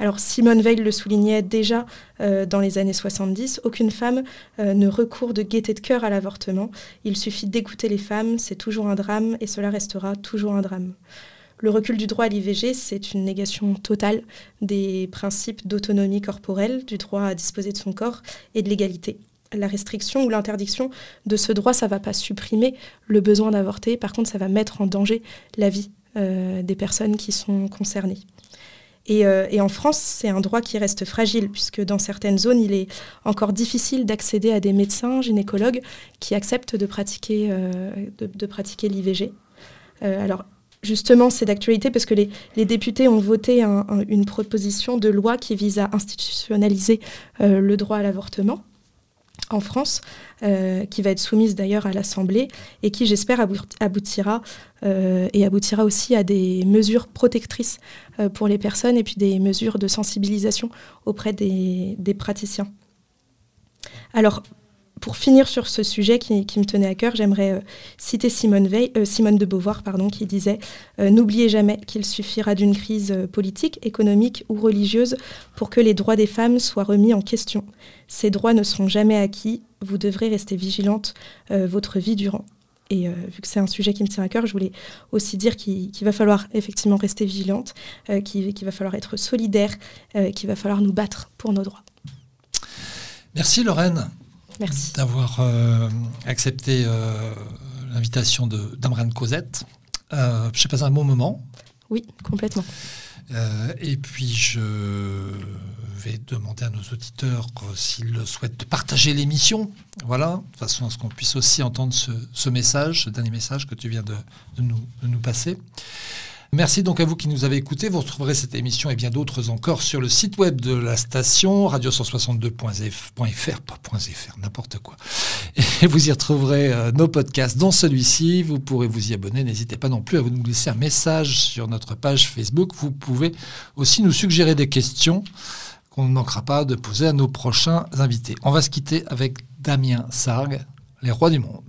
Alors Simone Veil le soulignait déjà euh, dans les années 70, aucune femme euh, ne recourt de gaieté de cœur à l'avortement. Il suffit d'écouter les femmes, c'est toujours un drame et cela restera toujours un drame. Le recul du droit à l'IVG, c'est une négation totale des principes d'autonomie corporelle, du droit à disposer de son corps et de l'égalité. La restriction ou l'interdiction de ce droit, ça ne va pas supprimer le besoin d'avorter, par contre, ça va mettre en danger la vie euh, des personnes qui sont concernées. Euh, et, en France, c'est un droit qui reste fragile, puisque dans certaines zones, il est encore difficile d'accéder à des médecins, gynécologues, qui acceptent de pratiquer, euh, de, pratiquer l'IVG. Euh, alors, justement, c'est d'actualité parce que les, députés ont voté une proposition de loi qui vise à institutionnaliser le droit à l'avortement en France, euh, qui va être soumise d'ailleurs à l'Assemblée et qui, j'espère, aboutira euh, et aboutira aussi à des mesures protectrices euh, pour les personnes et puis des mesures de sensibilisation auprès des, des praticiens. Alors, pour finir sur ce sujet qui, me tenait à cœur, j'aimerais euh, citer Simone, Veil, euh, Simone de Beauvoir pardon, qui disait euh, N'oubliez jamais qu'il suffira d'une crise politique, économique ou religieuse pour que les droits des femmes soient remis en question. Ces droits ne seront jamais acquis, vous devrez rester vigilante votre vie durant. Et vu que c'est un sujet qui me tient à cœur, je voulais aussi dire qu'il va falloir effectivement rester vigilante, qu'il va falloir être solidaire, qu'il va falloir nous battre pour nos droits. Merci Lorraine. Merci. D'avoir euh, accepté euh, l'invitation d'Amran Cosette. Euh, je passe un bon moment. Oui, complètement. Euh, et puis je vais demander à nos auditeurs s'ils souhaitent partager l'émission, voilà, de façon à ce qu'on puisse aussi entendre ce, message, ce dernier message que tu viens de, nous, de nous passer. Merci donc à vous qui nous avez écoutés. Vous retrouverez cette émission et bien d'autres encore sur le site web de la station, radio162.fr, pas .fr, n'importe quoi. Et vous y retrouverez euh, nos podcasts, dont celui-ci. Vous pourrez vous y abonner. N'hésitez pas non plus à vous nous laisser un message sur notre page Facebook. Vous pouvez aussi nous suggérer des questions qu'on ne manquera pas de poser à nos prochains invités. On va se quitter avec Damien Sargue, Les Rois du Monde.